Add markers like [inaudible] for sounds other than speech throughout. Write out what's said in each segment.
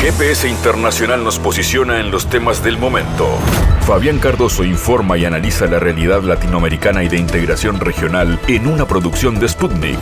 GPS Internacional nos posiciona en los temas del momento. Fabián Cardoso informa y analiza la realidad latinoamericana y de integración regional en una producción de Sputnik.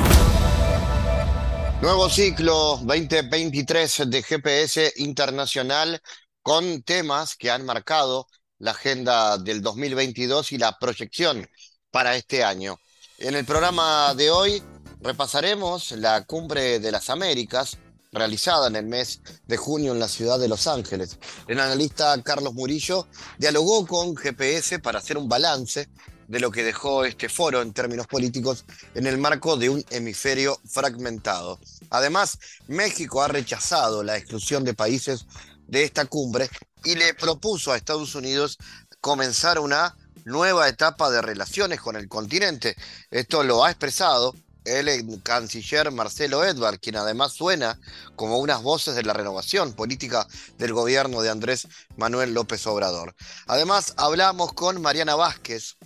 Nuevo ciclo 2023 de GPS Internacional con temas que han marcado la agenda del 2022 y la proyección para este año. En el programa de hoy repasaremos la Cumbre de las Américas realizada en el mes de junio en la ciudad de Los Ángeles. El analista Carlos Murillo dialogó con GPS para hacer un balance de lo que dejó este foro en términos políticos en el marco de un hemisferio fragmentado. Además, México ha rechazado la exclusión de países de esta cumbre y le propuso a Estados Unidos comenzar una nueva etapa de relaciones con el continente. Esto lo ha expresado el canciller Marcelo Edvard, quien además suena como unas voces de la renovación política del gobierno de Andrés Manuel López Obrador. Además, hablamos con Mariana Vázquez,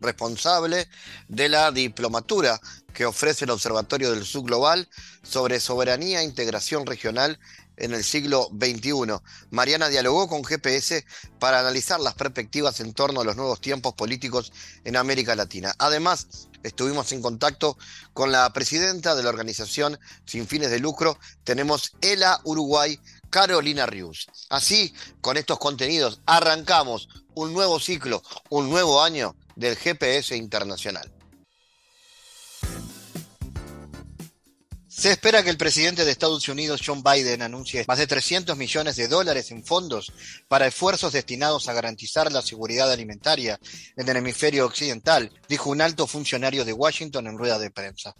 responsable de la diplomatura que ofrece el Observatorio del Sur Global sobre soberanía e integración regional en el siglo XXI. Mariana dialogó con GPS para analizar las perspectivas en torno a los nuevos tiempos políticos en América Latina. Además, estuvimos en contacto con la presidenta de la organización sin fines de lucro. Tenemos ELA Uruguay, Carolina Rius. Así, con estos contenidos, arrancamos un nuevo ciclo, un nuevo año del GPS Internacional. Se espera que el presidente de Estados Unidos, John Biden, anuncie más de 300 millones de dólares en fondos para esfuerzos destinados a garantizar la seguridad alimentaria en el hemisferio occidental, dijo un alto funcionario de Washington en rueda de prensa.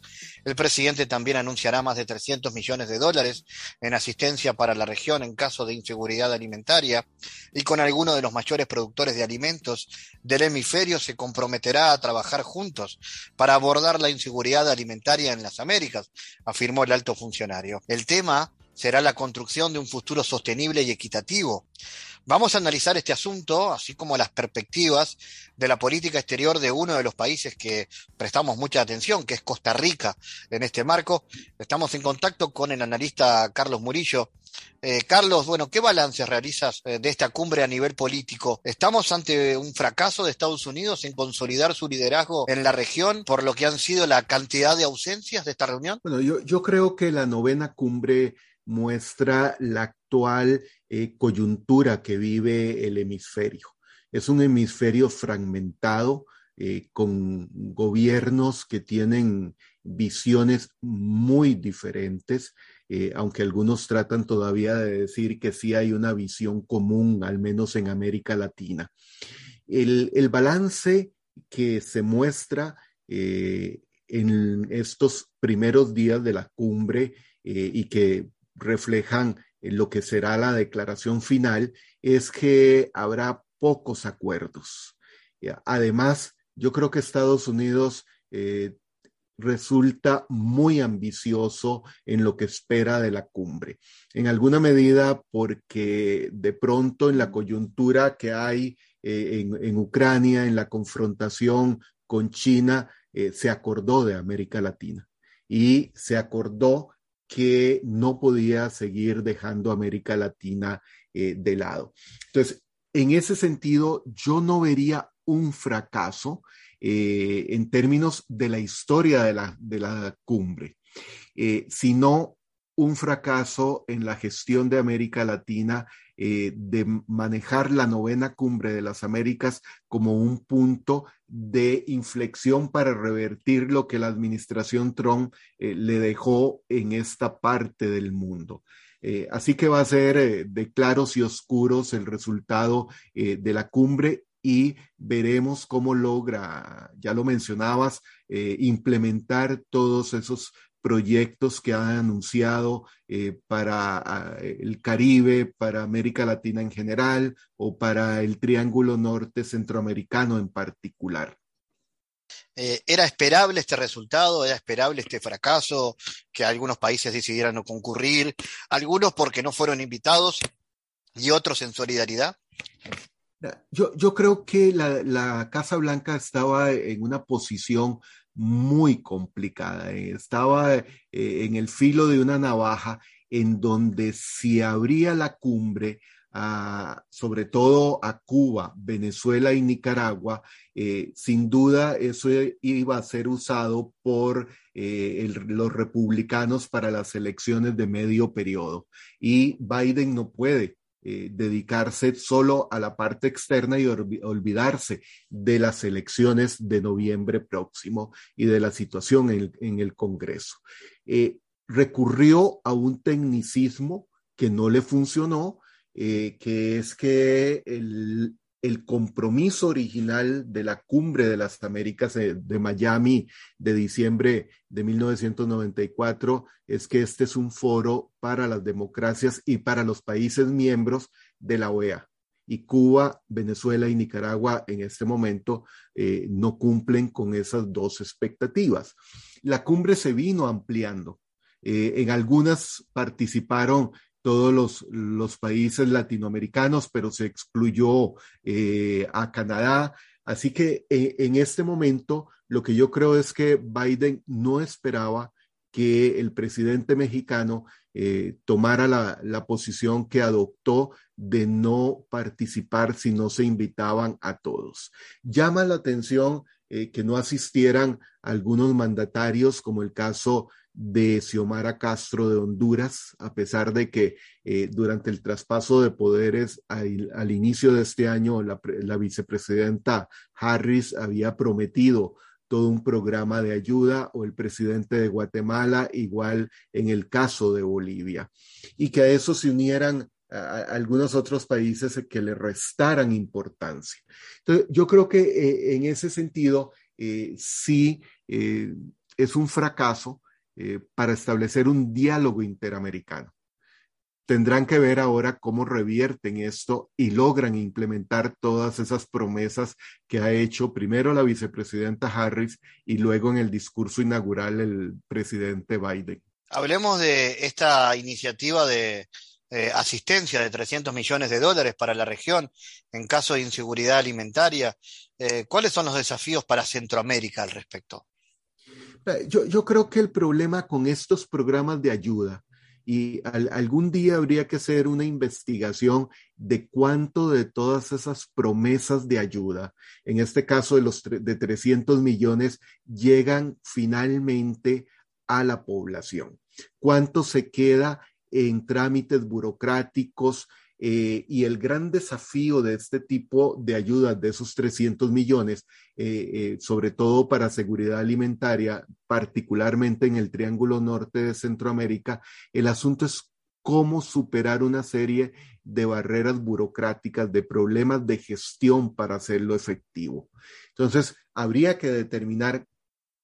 El presidente también anunciará más de 300 millones de dólares en asistencia para la región en caso de inseguridad alimentaria y con algunos de los mayores productores de alimentos del hemisferio se comprometerá a trabajar juntos para abordar la inseguridad alimentaria en las Américas, afirmó el alto funcionario. El tema será la construcción de un futuro sostenible y equitativo. Vamos a analizar este asunto, así como las perspectivas de la política exterior de uno de los países que prestamos mucha atención, que es Costa Rica, en este marco. Estamos en contacto con el analista Carlos Murillo. Eh, Carlos, bueno, ¿qué balance realizas eh, de esta cumbre a nivel político? ¿Estamos ante un fracaso de Estados Unidos en consolidar su liderazgo en la región por lo que han sido la cantidad de ausencias de esta reunión? Bueno, yo, yo creo que la novena cumbre muestra la actual eh, coyuntura que vive el hemisferio. Es un hemisferio fragmentado eh, con gobiernos que tienen visiones muy diferentes, eh, aunque algunos tratan todavía de decir que sí hay una visión común, al menos en América Latina. El, el balance que se muestra en estos primeros días de la cumbre y que reflejan lo que será la declaración final es que habrá pocos acuerdos. Además, yo creo que Estados Unidos eh, resulta muy ambicioso en lo que espera de la cumbre. En alguna medida porque de pronto en la coyuntura que hay eh, en, Ucrania, en la confrontación con China, eh, se acordó de América Latina y se acordó que no podía seguir dejando América Latina eh, de lado. Entonces, en ese sentido, yo no vería un fracaso eh, en términos de la historia de la, de la cumbre, eh, sino un fracaso en la gestión de América Latina eh, de manejar la novena cumbre de las Américas como un punto de inflexión para revertir lo que la administración Trump eh, le dejó en esta parte del mundo. Eh, así que va a ser de claros y oscuros el resultado de la cumbre y veremos cómo logra, ya lo mencionabas, implementar todos esos proyectos que han anunciado eh, para el Caribe, para América Latina en general o para el Triángulo Norte Centroamericano en particular. Eh, ¿Era esperable este resultado? ¿Era esperable este fracaso? Que algunos países decidieran no concurrir, algunos porque no fueron invitados y otros en solidaridad. Yo, yo creo que la, la Casa Blanca estaba en una posición muy complicada. Estaba eh, en el filo de una navaja en donde si habría la cumbre, sobre todo a Cuba, Venezuela y Nicaragua, eh, sin duda eso iba a ser usado por eh, los republicanos para las elecciones de medio periodo. Y Biden no puede eh, dedicarse solo a la parte externa y olvidarse de las elecciones de noviembre próximo y de la situación en el, Congreso. recurrió a un tecnicismo que no le funcionó, eh, que es que el, compromiso original de la cumbre de las Américas de, Miami de diciembre de 1994 es que este es un foro para las democracias y para los países miembros de la OEA. Y Cuba, Venezuela y Nicaragua en este momento eh, no cumplen con esas dos expectativas. La cumbre se vino ampliando. Eh, en algunas participaron todos los, los países latinoamericanos, pero se excluyó eh, a Canadá. Así que eh, en este momento lo que yo creo es que Biden no esperaba que el presidente mexicano eh, tomara la, la, posición que adoptó de no participar si no se invitaban a todos. Llama la atención que no asistieran algunos mandatarios, como el caso de Xiomara Castro de Honduras, a pesar de que eh, durante el traspaso de poderes al, inicio de este año la, vicepresidenta Harris había prometido todo un programa de ayuda o el presidente de Guatemala, igual en el caso de Bolivia, y que a eso se unieran algunos otros países que le restaran importancia. Entonces, yo creo que eh, en ese sentido, eh, sí es un fracaso eh, para establecer un diálogo interamericano. Tendrán que ver ahora cómo revierten esto y logran implementar todas esas promesas que ha hecho primero la vicepresidenta Harris y luego en el discurso inaugural el presidente Biden. Hablemos de esta iniciativa de asistencia de 300 millones de dólares para la región en caso de inseguridad alimentaria. Eh, ¿Cuáles son los desafíos para Centroamérica al respecto? Yo, creo que el problema con estos programas de ayuda, y algún día habría que hacer una investigación de cuánto de todas esas promesas de ayuda, en este caso de los de 300 millones, llegan finalmente a la población. Cuánto se queda en trámites burocráticos, eh, y el gran desafío de este tipo de ayudas, de esos 300 millones, eh, eh, sobre todo para seguridad alimentaria, particularmente en el Triángulo Norte de Centroamérica, el asunto es cómo superar una serie de barreras burocráticas, de problemas de gestión para hacerlo efectivo. Entonces, habría que determinar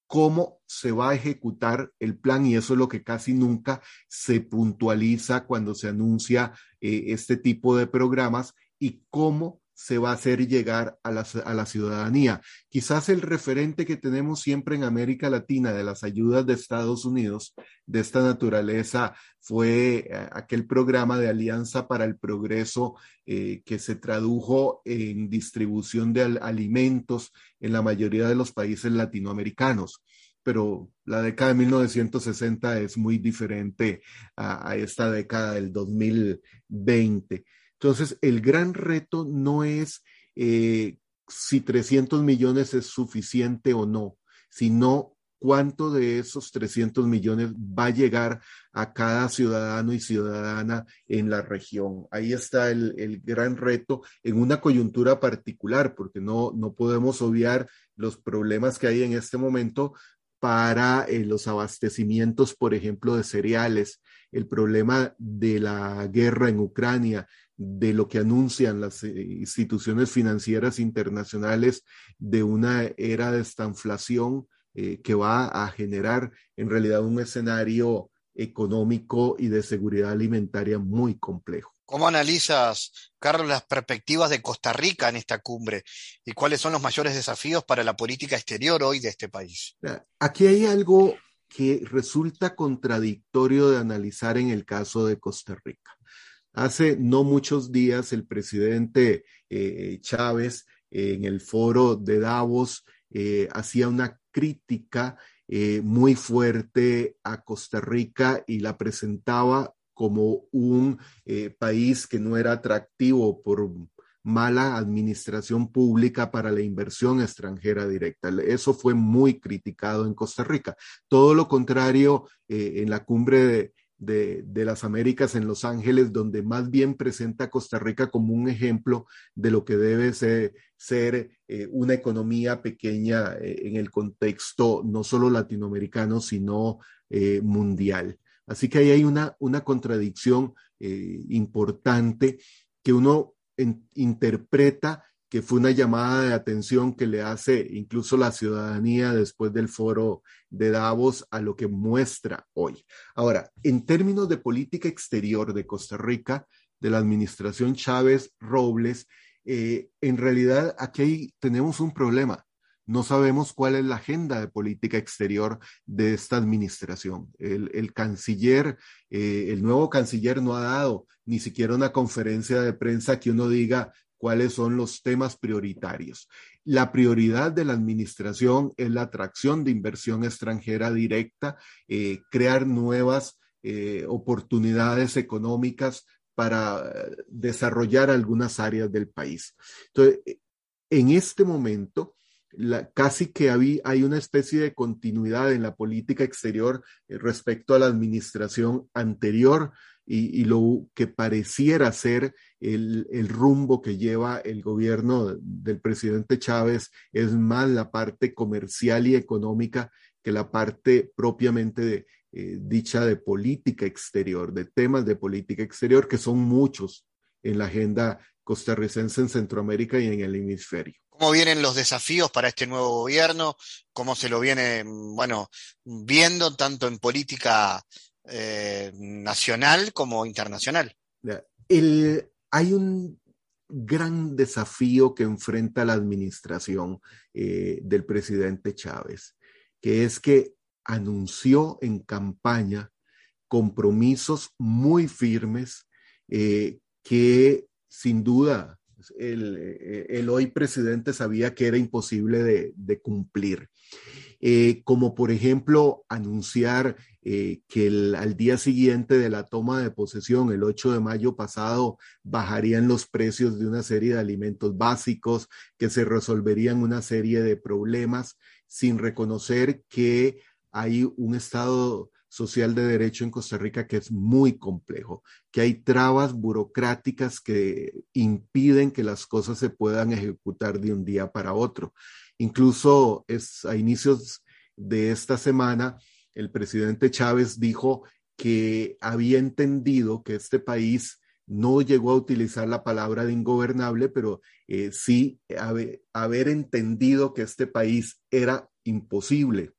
cómo se va a ejecutar el plan y eso es lo que casi nunca se puntualiza cuando se anuncia eh, este tipo de programas y cómo se va a hacer llegar a la, a la, ciudadanía. Quizás el referente que tenemos siempre en América Latina de las ayudas de Estados Unidos de esta naturaleza fue eh, aquel programa de Alianza para el Progreso eh, que se tradujo en distribución de alimentos en la mayoría de los países latinoamericanos pero la década de 1960 es muy diferente a, a esta década del 2020. Entonces, el gran reto no es eh, si 300 millones es suficiente o no, sino cuánto de esos 300 millones va a llegar a cada ciudadano y ciudadana en la región. Ahí está el, gran reto en una coyuntura particular, porque no, no podemos obviar los problemas que hay en este momento para eh, los abastecimientos, por ejemplo, de cereales, el problema de la guerra en Ucrania, de lo que anuncian las eh, instituciones financieras internacionales de una era de estanflación eh, que va a generar en realidad un escenario económico y de seguridad alimentaria muy complejo. ¿Cómo analizas, Carlos, las perspectivas de Costa Rica en esta cumbre y cuáles son los mayores desafíos para la política exterior hoy de este país? Aquí hay algo que resulta contradictorio de analizar en el caso de Costa Rica. Hace no muchos días el presidente eh, Chávez en el foro de Davos eh, hacía una crítica eh, muy fuerte a Costa Rica y la presentaba como un país que no era atractivo por mala administración pública para la inversión extranjera directa. Eso fue muy criticado en Costa Rica. Todo lo contrario, en la cumbre de, las Américas en Los Ángeles, donde más bien presenta a Costa Rica como un ejemplo de lo que debe ser, eh, una economía pequeña eh, en el contexto no solo latinoamericano, sino mundial. Así que ahí hay una, una contradicción importante que uno interpreta que fue una llamada de atención que le hace incluso la ciudadanía después del foro de Davos a lo que muestra hoy. Ahora, en términos de política exterior de Costa Rica, de la administración Chávez Robles, eh, en realidad aquí tenemos un problema. No sabemos cuál es la agenda de política exterior de esta administración. El, canciller, eh, el nuevo canciller no ha dado ni siquiera una conferencia de prensa que uno diga cuáles son los temas prioritarios. La prioridad de la administración es la atracción de inversión extranjera directa, eh, crear nuevas eh, oportunidades económicas para desarrollar algunas áreas del país. Entonces, en este momento, casi que hay, una especie de continuidad en la política exterior eh, respecto a la administración anterior y, lo que pareciera ser el, rumbo que lleva el gobierno del presidente Chávez es más la parte comercial y económica que la parte propiamente eh, dicha de política exterior, de temas de política exterior, que son muchos en la agenda costarricense en Centroamérica y en el hemisferio. Cómo vienen los desafíos para este nuevo gobierno, cómo se lo viene, bueno, viendo tanto en política eh, nacional como internacional. hay un gran desafío que enfrenta la administración eh, del presidente Chávez, que es que anunció en campaña compromisos muy firmes eh, que sin duda eh, el, hoy presidente sabía que era imposible de, cumplir. Como por ejemplo anunciar eh, que al día siguiente de la toma de posesión, el 8 de mayo pasado, bajarían los precios de una serie de alimentos básicos, que se resolverían una serie de problemas sin reconocer que hay un estado social de derecho en Costa Rica que es muy complejo, que hay trabas burocráticas que impiden que las cosas se puedan ejecutar de un día para otro. Incluso es a inicios de esta semana, el presidente Chávez dijo que había entendido que este país no llegó a utilizar la palabra de ingobernable, pero eh, sí haber entendido que este país era imposible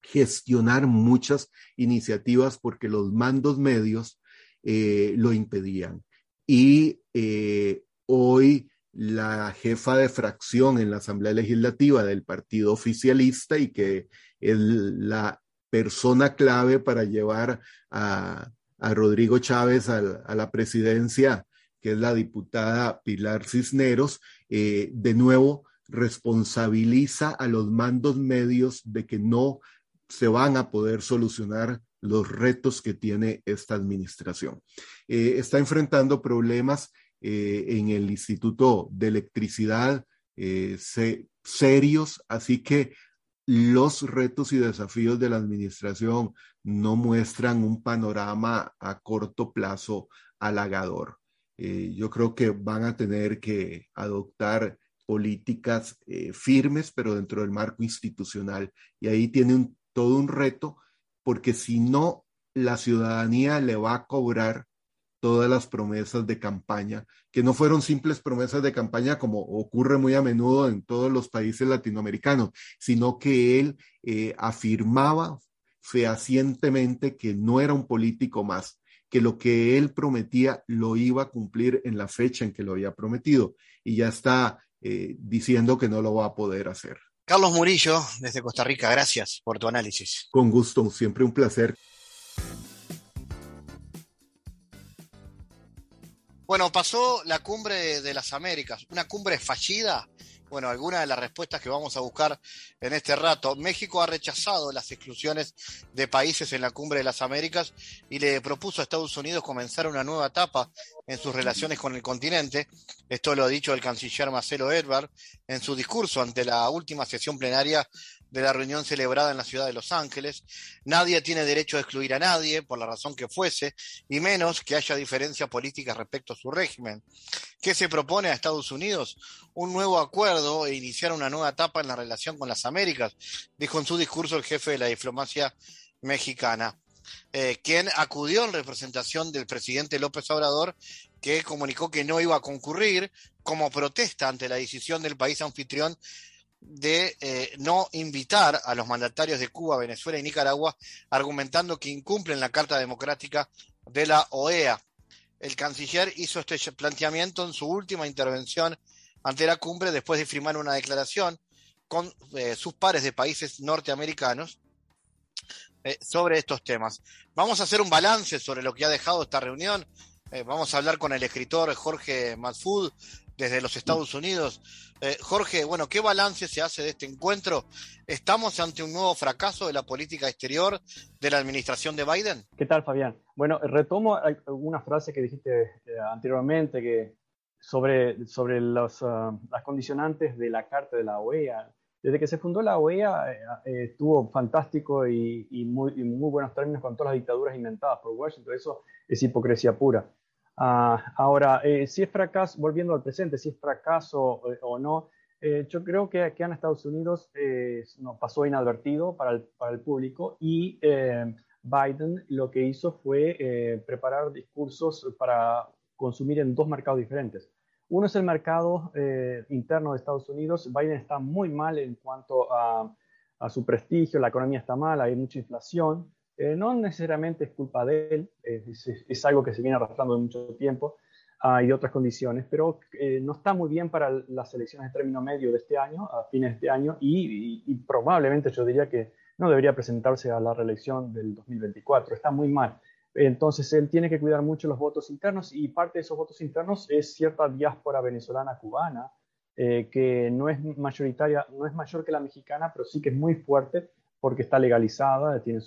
gestionar muchas iniciativas porque los mandos medios eh, lo impedían. Y eh, hoy la jefa de fracción en la Asamblea Legislativa del Partido Oficialista y que es la persona clave para llevar a, Rodrigo Chávez a, la presidencia, que es la diputada Pilar Cisneros, eh, de nuevo responsabiliza a los mandos medios de que no se van a poder solucionar los retos que tiene esta administración. Eh, está enfrentando problemas eh, en el Instituto de Electricidad serios, así que los retos y desafíos de la administración no muestran un panorama a corto plazo halagador. yo creo que van a tener que adoptar políticas firmes, pero dentro del marco institucional. Y ahí tiene todo un reto, porque si no, la ciudadanía le va a cobrar todas las promesas de campaña, que no fueron simples promesas de campaña como ocurre muy a menudo en todos los países latinoamericanos, sino que él eh, afirmaba fehacientemente que no era un político más, que lo que él prometía lo iba a cumplir en la fecha en que lo había prometido y ya está eh, diciendo que no lo va a poder hacer. Carlos Murillo, desde Costa Rica, gracias por tu análisis. Con gusto, siempre un placer. Bueno, pasó la cumbre de las Américas, una cumbre fallida bueno, algunas de las respuestas que vamos a buscar en este rato. México ha rechazado las exclusiones de países en la Cumbre de las Américas y le propuso a Estados Unidos comenzar una nueva etapa en sus relaciones con el continente. Esto lo ha dicho el canciller Marcelo Ebrard en su discurso ante la última sesión plenaria de la reunión celebrada en la ciudad de Los Ángeles. Nadie tiene derecho a excluir a nadie, por la razón que fuese, y menos que haya diferencias políticas respecto a su régimen. ¿Qué se propone a Estados Unidos? Un nuevo acuerdo e iniciar una nueva etapa en la relación con las Américas, dijo en su discurso el jefe de la diplomacia mexicana. Eh, quien acudió en representación del presidente López Obrador, que comunicó que no iba a concurrir como protesta ante la decisión del país anfitrión de eh, no invitar a los mandatarios de Cuba, Venezuela y Nicaragua, argumentando que incumplen la Carta Democrática de la OEA. El canciller hizo este planteamiento en su última intervención ante la cumbre después de firmar una declaración con eh, sus pares de países norteamericanos eh, sobre estos temas. Vamos a hacer un balance sobre lo que ha dejado esta reunión. vamos a hablar con el escritor Jorge Matfud desde los Estados Unidos. Eh, Jorge, bueno, ¿qué balance se hace de este encuentro? ¿Estamos ante un nuevo fracaso de la política exterior de la administración de Biden? ¿Qué tal, Fabián? Bueno, retomo una frase que dijiste eh, anteriormente que sobre, sobre los, ah, las condicionantes de la Carta de la OEA. Desde que se fundó la OEA eh, estuvo fantástico y, muy, y muy buenos términos con todas las dictaduras inventadas por Washington. Eso es hipocresía pura. Ah, ahora, eh, si es fracaso, volviendo al presente, si es fracaso eh, o no, eh, yo creo que aquí en Estados Unidos no, pasó inadvertido para el, para el público y Biden lo que hizo fue preparar discursos para consumir en dos mercados diferentes. Uno es el mercado interno de Estados Unidos. Biden está muy mal en cuanto a, a su prestigio, la economía está mal, hay mucha inflación. Eh, no necesariamente es culpa de él, es, algo que se viene arrastrando de mucho tiempo uh, y otras condiciones, pero eh, no está muy bien para las elecciones de término medio de este año, a fines de este año, y, probablemente yo diría que no debería presentarse a la reelección del 2024, está muy mal. Entonces él tiene que cuidar mucho los votos internos y parte de esos votos internos es cierta diáspora venezolana cubana, eh, que no es mayoritaria, no es mayor que la mexicana, pero sí que es muy fuerte porque está legalizada, tiene,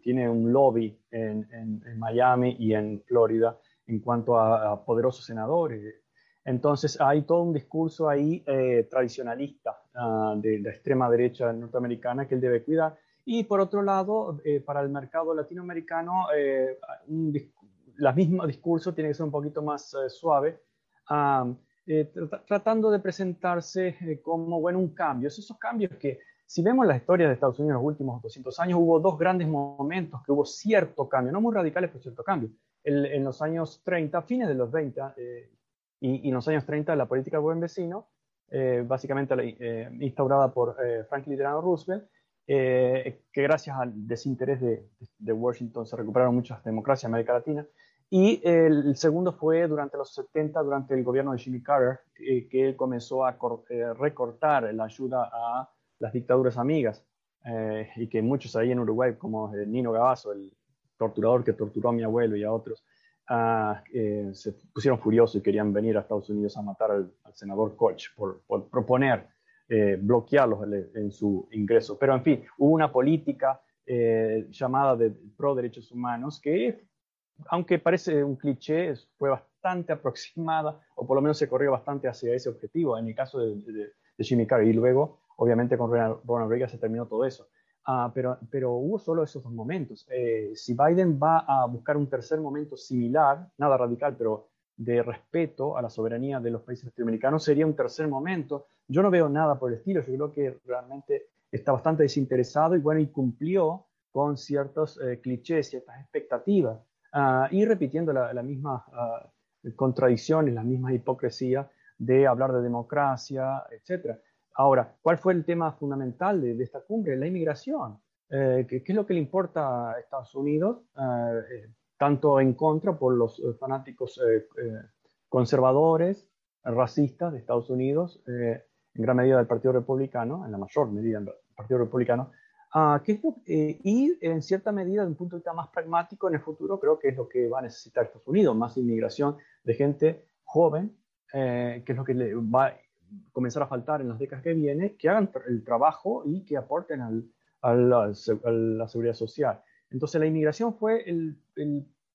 tiene un lobby en, en, Miami y en Florida en cuanto a, poderosos senadores. Entonces hay todo un discurso ahí eh, tradicionalista ah, de la extrema derecha norteamericana que él debe cuidar. Y por otro lado, eh, para el mercado latinoamericano, eh, el mismo discurso tiene que ser un poquito más suave, ah, tratando de presentarse como bueno, un cambio. Esos cambios que si vemos la historia de Estados Unidos en los últimos 200 años, hubo dos grandes momentos que hubo cierto cambio, no muy radicales, pero cierto cambio. en los años 30, fines de los 20 eh, y, en los años 30, la política buen vecino, eh, básicamente eh, instaurada por Franklin Delano Roosevelt, que gracias al desinterés de, Washington se recuperaron muchas democracias en América Latina. Y el, segundo fue durante los 70, durante el gobierno de Jimmy Carter, que comenzó a recortar la ayuda a las dictaduras amigas, eh, y que muchos ahí en Uruguay, como eh, Nino Gavazo, el torturador que torturó a mi abuelo y a otros, ah, eh, se pusieron furiosos y querían venir a Estados Unidos a matar al, senador Koch por, proponer bloquearlos en su ingreso. Pero en fin, hubo una política llamada de pro derechos humanos que, aunque parece un cliché, fue bastante aproximada, o por lo menos se corrió bastante hacia ese objetivo, en el caso de, de, de Jimmy Carter. Y luego Obviamente con Ronald Reagan se terminó todo eso. Ah, pero, pero hubo solo esos dos momentos. Eh, si Biden va a buscar un tercer momento similar, nada radical, pero de respeto a la soberanía de los países latinoamericanos, sería un tercer momento. Yo no veo nada por el estilo. Yo creo que realmente está bastante desinteresado y bueno, y cumplió con ciertos eh, clichés, ciertas expectativas, ah, y repitiendo la, la misma uh, contradicciones, las mismas hipocresías de hablar de democracia, etcétera. Ahora, ¿cuál fue el tema fundamental de, esta cumbre? La inmigración. Eh, ¿qué, es lo que le importa a Estados Unidos? Eh, eh, tanto en contra por los fanáticos conservadores, racistas de Estados Unidos, en gran medida del Partido Republicano, en la mayor medida del Partido Republicano, ah, y en cierta medida, de un punto de vista más pragmático, en el futuro creo que es lo que va a necesitar Estados Unidos, más inmigración de gente joven, que es lo que le va comenzar a faltar en las décadas que vienen, que hagan el trabajo y que aporten a, la, seguridad social. Entonces la inmigración fue el,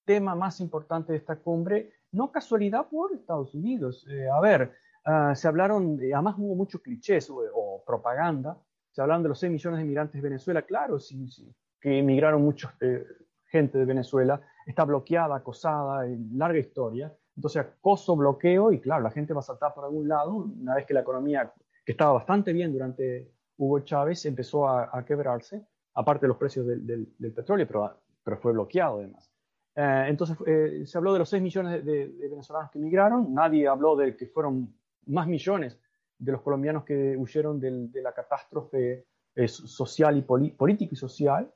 tema más importante de esta cumbre, no casualidad por Estados Unidos. Eh, a ver, ah, se hablaron, además hubo muchos clichés o, propaganda, se hablaron de los 6 millones de inmigrantes de Venezuela, claro, sí, sí, que emigraron mucha eh, gente de Venezuela, está bloqueada, acosada, larga historia. Entonces, acoso, bloqueo, y claro, la gente va a saltar por algún lado, una vez que la economía, que estaba bastante bien durante Hugo Chávez, empezó a, quebrarse, aparte de los precios del, petróleo, pero, pero, fue bloqueado además. Eh, entonces, eh, se habló de los 6 millones de, venezolanos que emigraron, nadie habló de que fueron más millones de los colombianos que huyeron de la catástrofe eh, social y política y social,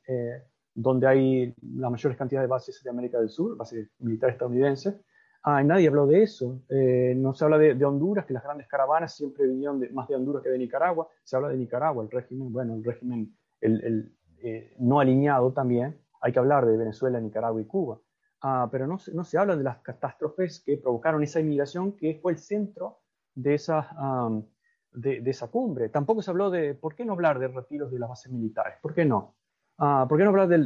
donde hay las mayores cantidades de bases de América del Sur, bases militares estadounidenses. Ah, nadie habló de eso. Eh, no se habla de, Honduras, que las grandes caravanas siempre vinieron más de Honduras que de Nicaragua. Se habla de Nicaragua, el régimen, bueno, el régimen eh, no alineado también. Hay que hablar de Venezuela, Nicaragua y Cuba. Ah, pero no, no, se habla de las catástrofes que provocaron esa inmigración que fue el centro de esa, de, de, esa cumbre. Tampoco se habló de, ¿por qué no hablar de retiros de las bases militares? ¿Por qué no? Ah, ¿Por qué no hablar de,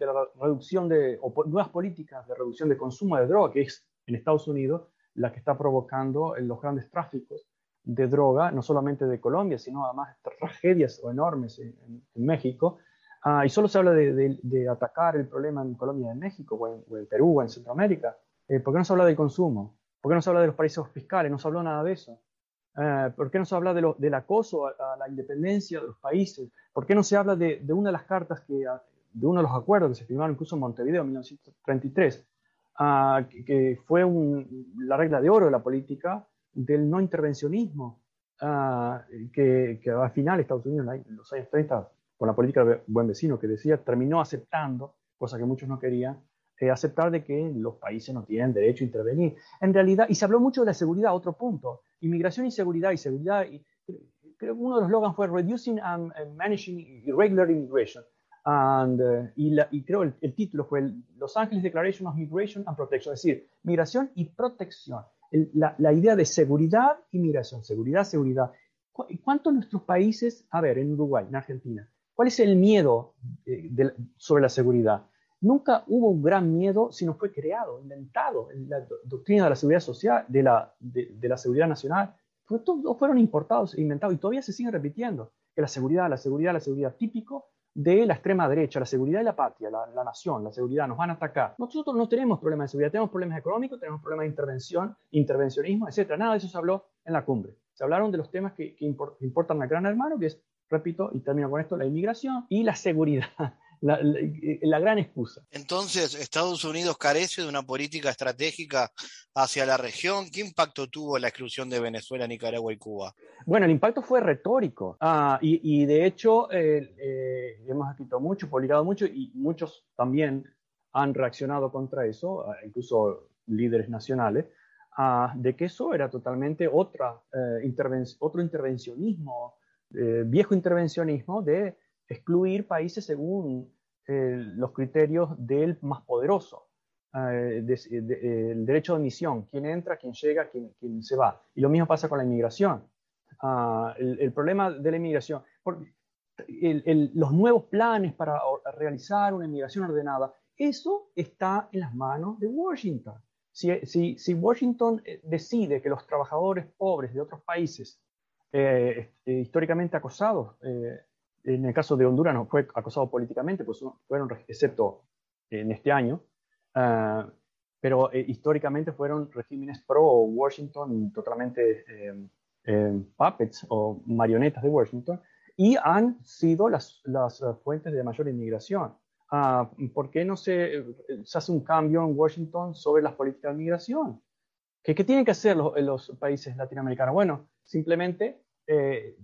la reducción de, nuevas políticas de reducción de consumo de droga, que es en Estados Unidos la que está provocando los grandes tráficos de droga, no solamente de Colombia, sino además tragedias enormes en, México? Ah, y solo se habla de, atacar el problema en Colombia en México, o en, Perú, o en Centroamérica. Eh, ¿Por qué no se habla del consumo? ¿Por qué no se habla de los paraísos fiscales? No se habló nada de eso. Eh, ¿Por qué no se habla de del acoso a, la independencia de los países? ¿Por qué no se habla de, una de las cartas, que, de uno de los acuerdos que se firmaron incluso en Montevideo en 1933, ah, que, fue la regla de oro de la política del no intervencionismo, ah, que, al final Estados Unidos en los años 30, con la política de buen vecino que decía, terminó aceptando, cosa que muchos no querían, eh, aceptar de que los países no tienen derecho a intervenir. En realidad, y se habló mucho de la seguridad, otro punto, inmigración y seguridad, y seguridad, y, creo que uno de los slogans fue Reducing and, Managing Irregular Immigration. And, uh, y, creo el, el título fue Los Ángeles Declaration of Migration and Protection, es decir, migración y protección. la, la, idea de seguridad y migración, seguridad, seguridad. ¿Cuántos nuestros países, a ver, en Uruguay, en Argentina, cuál es el miedo eh, sobre la seguridad? Nunca hubo un gran miedo, sino fue creado, inventado. La doctrina de la seguridad social, de la, de, la seguridad nacional, todos fueron importados e inventados y todavía se siguen repitiendo. Que la seguridad, la seguridad, la seguridad, típico de la extrema derecha, la seguridad de la patria, la, nación, la seguridad, nos van a atacar. Nosotros no tenemos problemas de seguridad, tenemos problemas económicos, tenemos problemas de intervención, intervencionismo, etc. Nada de eso se habló en la cumbre. Se hablaron de los temas que, que importan al gran hermano, que es, repito, y termino con esto, la inmigración y la seguridad la, gran excusa. Entonces, Estados Unidos carece de una política estratégica hacia la región. ¿Qué impacto tuvo la exclusión de Venezuela, Nicaragua y Cuba? Bueno, el impacto fue retórico. Ah, y, de hecho, eh, eh, hemos escrito mucho, publicado mucho, y muchos también han reaccionado contra eso, ah, incluso líderes nacionales, ah, de que eso era totalmente otra, eh, otro intervencionismo, viejo intervencionismo de excluir países según eh, los criterios del más poderoso. Eh, el derecho de admisión, quién entra, quién llega, quién, quién, se va. Y lo mismo pasa con la inmigración. Ah, el, problema de la inmigración, los nuevos planes para realizar una inmigración ordenada, eso está en las manos de Washington. Si, si, si Washington eh, decide que los trabajadores pobres de otros países, históricamente acosados en el caso de Honduras no fue acosado políticamente, pues fueron, excepto en este año, ah, pero eh, históricamente fueron regímenes pro Washington, totalmente eh, eh, puppets o marionetas de Washington, y han sido las, las fuentes de mayor inmigración. Ah, ¿Por qué no se, se, hace un cambio en Washington sobre las políticas de inmigración? ¿Qué, qué tienen que hacer los, los países latinoamericanos? Bueno, simplemente eh,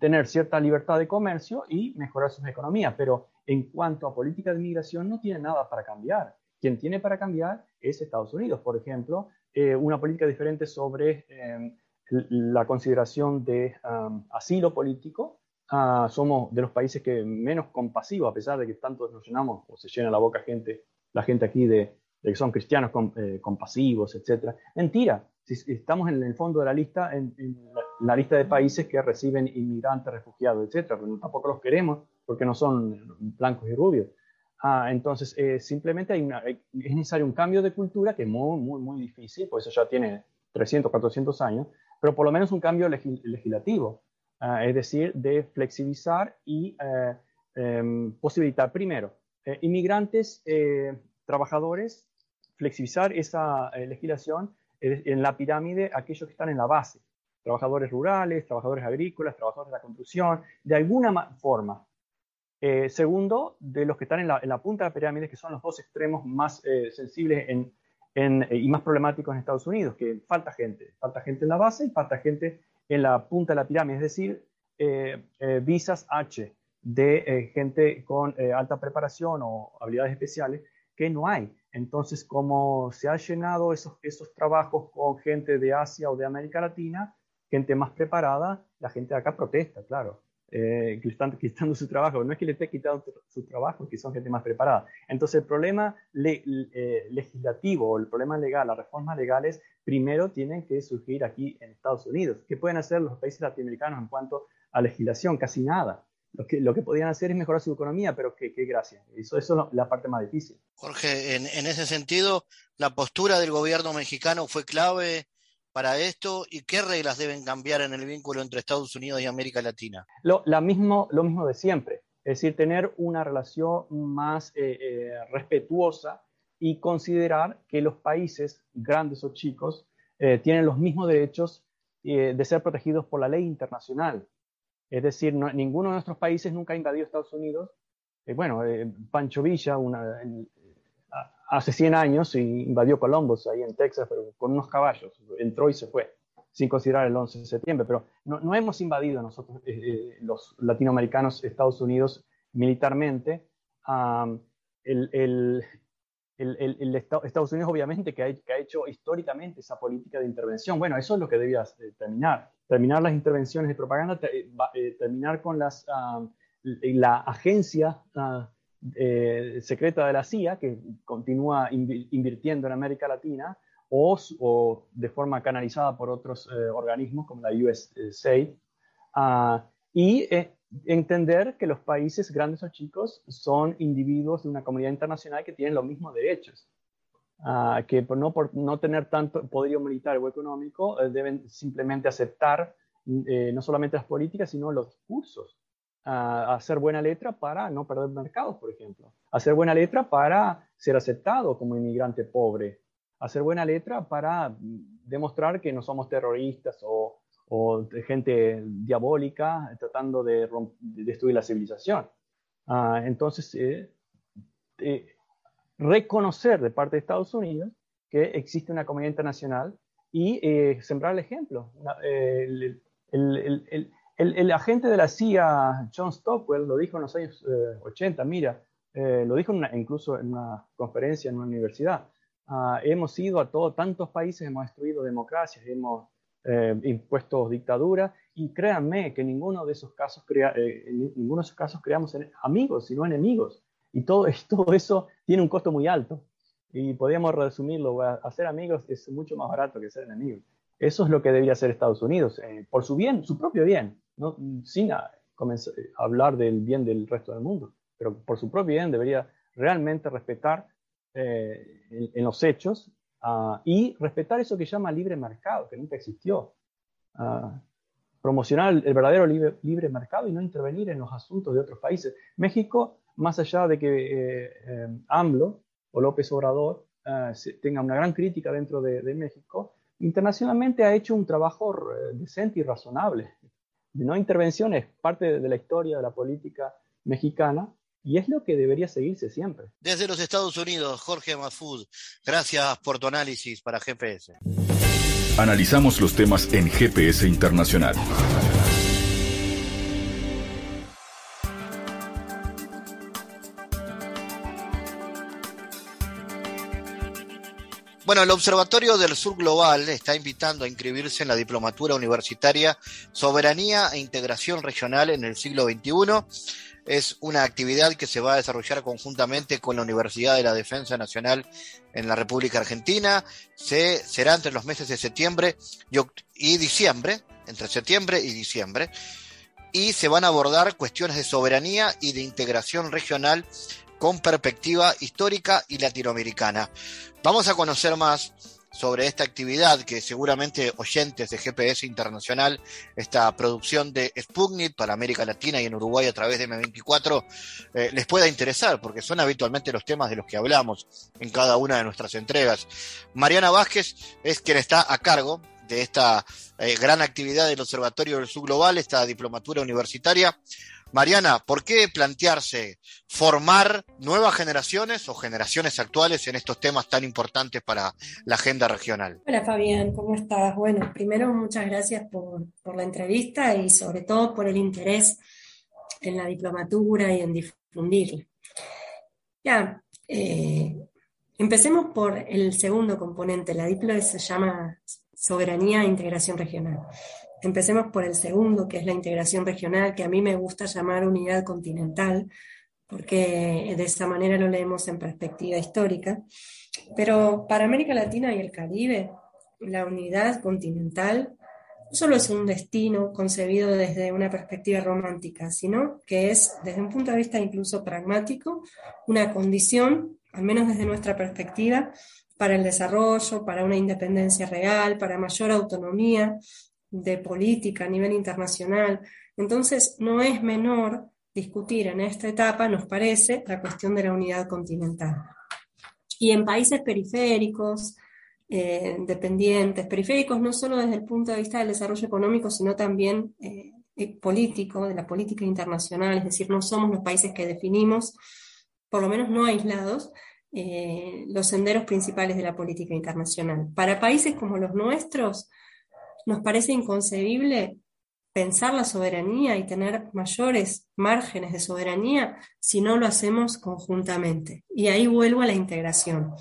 tener cierta libertad de comercio y mejorar sus economías, pero en cuanto a política de inmigración no tiene nada para cambiar. Quien tiene para cambiar es Estados Unidos, por ejemplo, eh, una política diferente sobre em, la consideración de asilo político. Ah, somos de los países que menos compasivos, a pesar de que tanto nos llenamos o se llena la boca gente, la gente aquí de, que son cristianos eh, compasivos, etc. Mentira, si estamos en el fondo de la lista, en, en la lista de países que reciben inmigrantes, refugiados, etcétera, pero tampoco los queremos porque no son blancos y rubios. Ah, entonces, eh, simplemente hay es necesario un cambio de cultura que es muy, muy, muy difícil, pues eso ya tiene 300, 400 años, pero por lo menos un cambio legislativo, ah, es decir, de flexibilizar y eh, em, posibilitar, primero, eh, inmigrantes, trabajadores, flexibilizar esa legislación en la pirámide aquellos que están en la base, trabajadores rurales, trabajadores agrícolas, trabajadores de la construcción, de alguna forma. Eh, segundo, de los que están en la, punta de la pirámide, que son los dos extremos más eh, sensibles eh, y más problemáticos en Estados Unidos, que falta gente, falta gente en la base y falta gente en la punta de la pirámide, es decir, visas H de gente con alta preparación o habilidades especiales que no hay. Entonces, como se han llenado esos, esos trabajos con gente de Asia o de América Latina, gente más preparada, la gente de acá protesta, claro, eh, le están quitando su trabajo. No es que le esté quitando su trabajo, es que son gente más preparada. Entonces, el problema eh, legislativo el problema legal, las reformas legales, primero tienen que surgir aquí en Estados Unidos. ¿Qué pueden hacer los países latinoamericanos en cuanto a legislación? Casi nada. Lo que, lo que podrían hacer es mejorar su economía, pero qué, qué gracia. Eso, eso es la parte más difícil. Jorge, en, en ese sentido, la postura del gobierno mexicano fue clave para esto y qué reglas deben cambiar en el vínculo entre Estados Unidos y América Latina? Lo, mismo, lo mismo de siempre, es decir, tener una relación más eh, eh, respetuosa y considerar que los países, grandes o chicos, eh, tienen los mismos derechos de ser protegidos por la ley internacional. Es decir, ninguno de nuestros países nunca ha invadido Estados Unidos. bueno, Pancho Villa, hace 100 años invadió Columbus ahí en Texas, pero con unos caballos. Entró y se fue, sin considerar el 11 de septiembre. Pero no, hemos invadido nosotros, eh, eh, los latinoamericanos, Estados Unidos militarmente. el, Estados Unidos, obviamente, que ha, hecho históricamente esa política de intervención. Bueno, eso es lo que debía eh, terminar. Terminar las intervenciones de propaganda, terminar con las, la agencia eh, secreta de la CIA, que continúa invirtiendo en América Latina, o, de forma canalizada por otros eh, organismos como la USAID, ah, y eh, entender que los países grandes o chicos son individuos de una comunidad internacional que tienen los mismos derechos. Ah, que por no, por no tener tanto poderío militar o económico, deben simplemente aceptar no solamente las políticas, sino los discursos hacer buena letra para no perder mercados, por ejemplo. Hacer buena letra para ser aceptado como inmigrante pobre. Hacer buena letra para demostrar que no somos terroristas o, gente diabólica tratando de, destruir la civilización. Ah, entonces, eh, eh, reconocer de parte de Estados Unidos que existe una comunidad internacional y eh, sembrar el ejemplo. el, el, agente de la CIA, John Stockwell, lo dijo en los años 80, eh, mira, eh, lo dijo incluso en una conferencia en una universidad. Ah, hemos ido a todos tantos países, hemos destruido democracias, hemos eh, impuesto dictadura y créanme que ninguno de esos casos, crea, ninguno de esos casos creamos amigos, sino enemigos. Y todo, [laughs] todo eso tiene un costo muy alto. Y podríamos resumirlo, hacer amigos es mucho más barato que ser enemigos. Eso es lo que debería hacer Estados Unidos, por su bien, su propio bien no, sin hablar del bien del resto del mundo, pero por su propio bien debería realmente respetar eh, en, los hechos ah, y respetar eso que llama libre mercado, que nunca existió. Ah, promocionar el, verdadero libre, mercado y no intervenir en los asuntos de otros países. México, más allá de que eh, eh, AMLO o López Obrador tenga una gran crítica dentro de, México, internacionalmente ha hecho un trabajo decente y razonable de no intervención es parte de la historia de la política mexicana y es lo que debería seguirse siempre. Desde los Estados Unidos, Jorge Mafud, gracias por tu análisis para GPS. Analizamos los temas en GPS Internacional. Bueno, el Observatorio del Sur Global está invitando a inscribirse en la diplomatura universitaria Soberanía e Integración Regional en el siglo XXI. Es una actividad que se va a desarrollar conjuntamente con la Universidad de la Defensa Nacional en la República Argentina. Se, será entre los meses de septiembre y, y diciembre entre septiembre y diciembre, y se van a abordar cuestiones de soberanía y de integración regional con perspectiva histórica y latinoamericana. Vamos a conocer más sobre esta actividad que seguramente oyentes de GPS Internacional, esta producción de Sputnik para América Latina y en Uruguay a través de M24, eh, les pueda interesar, porque son habitualmente los temas de los que hablamos en cada una de nuestras entregas. Mariana Vázquez es quien está a cargo de esta eh, gran actividad del Observatorio del Subglobal, esta diplomatura universitaria. Mariana, ¿por qué plantearse formar nuevas generaciones o generaciones actuales en estos temas tan importantes para la agenda regional? Hola Fabián, ¿cómo estás? Bueno, primero muchas gracias por, la entrevista y sobre todo por el interés en la diplomatura y en difundirla. Ya, eh, empecemos por el segundo componente. La diplo se llama soberanía e integración regional. Empecemos por el segundo, que es la integración regional, que a mí me gusta llamar unidad continental, porque de esa manera lo leemos en perspectiva histórica. Pero para América Latina y el Caribe, la unidad continental no solo es un destino concebido desde una perspectiva romántica, sino que es, desde un punto de vista incluso pragmático, una condición, al menos desde nuestra perspectiva, para el desarrollo, para una independencia real, para mayor autonomía de política a nivel internacional. Entonces, no es menor discutir en esta etapa, nos parece, la cuestión de la unidad continental. Y en países periféricos, eh, dependientes, periféricos no solo desde el punto de vista del desarrollo económico, sino también eh, eh, político, de la política internacional, es decir, no somos los países que definimos, por lo menos no aislados, los senderos principales de la política internacional. Para países como los nuestros, nos parece inconcebible pensar la soberanía y tener mayores márgenes de soberanía si no lo hacemos conjuntamente. Y ahí vuelvo a la integración.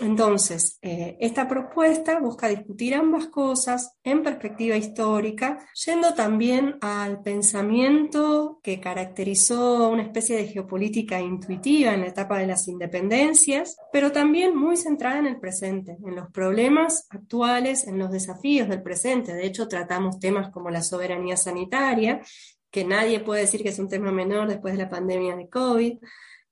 Entonces, eh, esta propuesta busca discutir ambas cosas en perspectiva histórica, yendo también al pensamiento que caracterizó una especie de geopolítica intuitiva en la etapa de las independencias, pero también muy centrada en el presente, en los problemas actuales, en los desafíos del presente. De hecho, tratamos temas como la soberanía sanitaria, que nadie puede decir que es un tema menor después de la pandemia de COVID,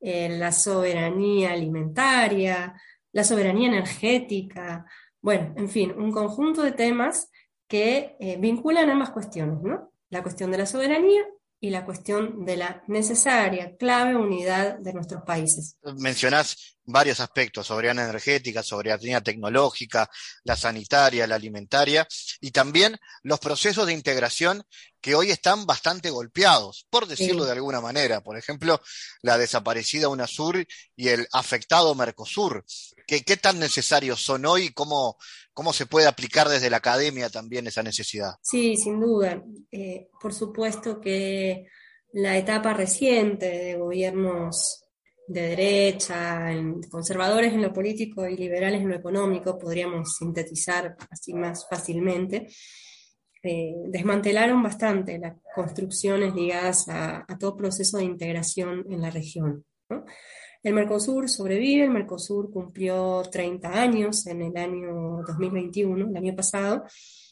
eh, la soberanía alimentaria, la soberanía energética, bueno, en fin, un conjunto de temas que eh, vinculan ambas cuestiones, ¿no? La cuestión de la soberanía y la cuestión de la necesaria, clave unidad de nuestros países. Mencionás varios aspectos, soberanía energética, soberanía tecnológica, la sanitaria, la alimentaria, y también los procesos de integración que hoy están bastante golpeados, por decirlo de alguna manera. Por ejemplo, la desaparecida UNASUR y el afectado Mercosur. ¿Qué, qué tan necesarios son hoy y cómo, cómo se puede aplicar desde la academia también esa necesidad? Sí, sin duda. Eh, por supuesto que la etapa reciente de gobiernos de derecha, conservadores en lo político y liberales en lo económico, podríamos sintetizar así más fácilmente, eh, desmantelaron bastante las construcciones ligadas a, todo proceso de integración en la región. El Mercosur sobrevive, el Mercosur cumplió 30 años en el año 2021, el año pasado.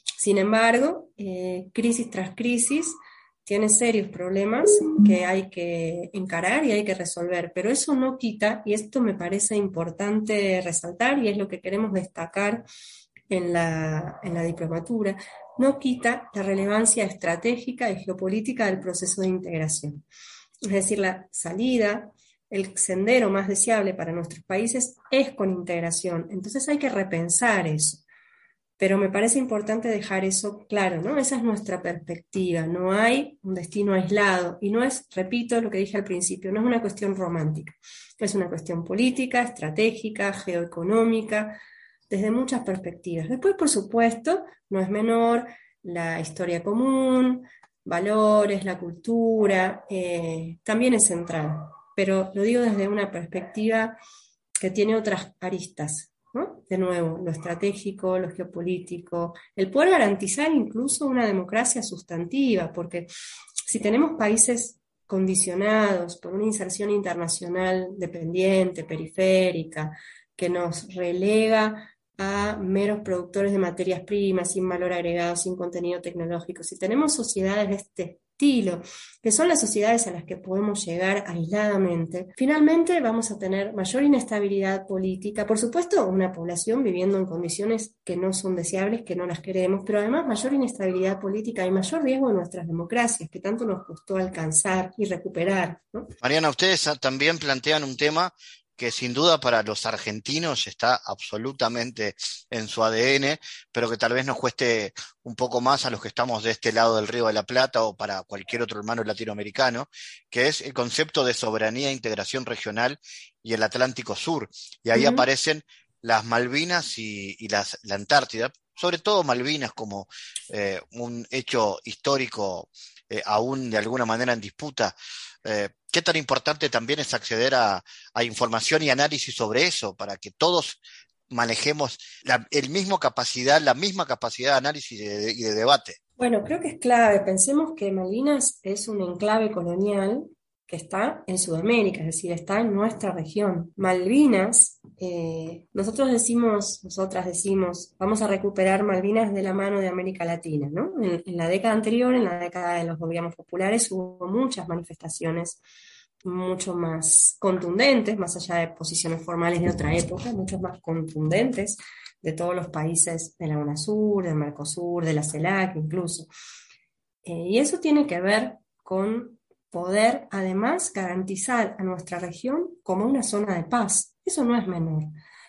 Sin embargo, eh, crisis tras crisis, tiene serios problemas que hay que encarar y hay que resolver, pero eso no quita, y esto me parece importante resaltar y es lo que queremos destacar en la, en la diplomatura, no quita la relevancia estratégica y geopolítica del proceso de integración. Es decir, la salida, el sendero más deseable para nuestros países es con integración. Entonces hay que repensar eso. Pero me parece importante dejar eso claro, ¿no? Esa es nuestra perspectiva. No hay un destino aislado. Y no es, repito lo que dije al principio, no es una cuestión romántica. Es una cuestión política, estratégica, geoeconómica, desde muchas perspectivas. Después, por supuesto, no es menor la historia común, valores, la cultura, eh, también es central, pero lo digo desde una perspectiva que tiene otras aristas. De nuevo, lo estratégico, lo geopolítico, el poder garantizar incluso una democracia sustantiva, porque si tenemos países condicionados por una inserción internacional dependiente, periférica, que nos relega a meros productores de materias primas, sin valor agregado, sin contenido tecnológico. Si tenemos sociedades de este estilo, que son las sociedades a las que podemos llegar aisladamente, finalmente vamos a tener mayor inestabilidad política, por supuesto, una población viviendo en condiciones que no son deseables, que no las queremos, pero además mayor inestabilidad política y mayor riesgo en nuestras democracias, que tanto nos costó alcanzar y recuperar. Mariana, ustedes también plantean un tema que sin duda para los argentinos está absolutamente en su ADN, pero que tal vez nos cueste un poco más a los que estamos de este lado del Río de la Plata o para cualquier otro hermano latinoamericano, que es el concepto de soberanía e integración regional y el Atlántico Sur. Y ahí aparecen las Malvinas y, las, la Antártida, sobre todo Malvinas como eh, un hecho histórico eh, aún de alguna manera en disputa. Eh, ¿Qué tan importante también es acceder a, información y análisis sobre eso para que todos manejemos la el mismo capacidad, la misma capacidad de análisis y de debate? Bueno, creo que es clave. Pensemos que Malvinas es un enclave colonial que está en Sudamérica, es decir, está en nuestra región. Malvinas, eh, nosotros decimos, nosotras decimos, vamos a recuperar Malvinas de la mano de América Latina, ¿no? En, la década anterior, en la década de los gobiernos populares, hubo muchas manifestaciones mucho más contundentes, más allá de posiciones formales de otra época, mucho más contundentes de todos los países de la UNASUR, del Mercosur, de la CELAC incluso. Eh, y eso tiene que ver con poder además garantizar a nuestra región como una zona de paz. Eso no es menor.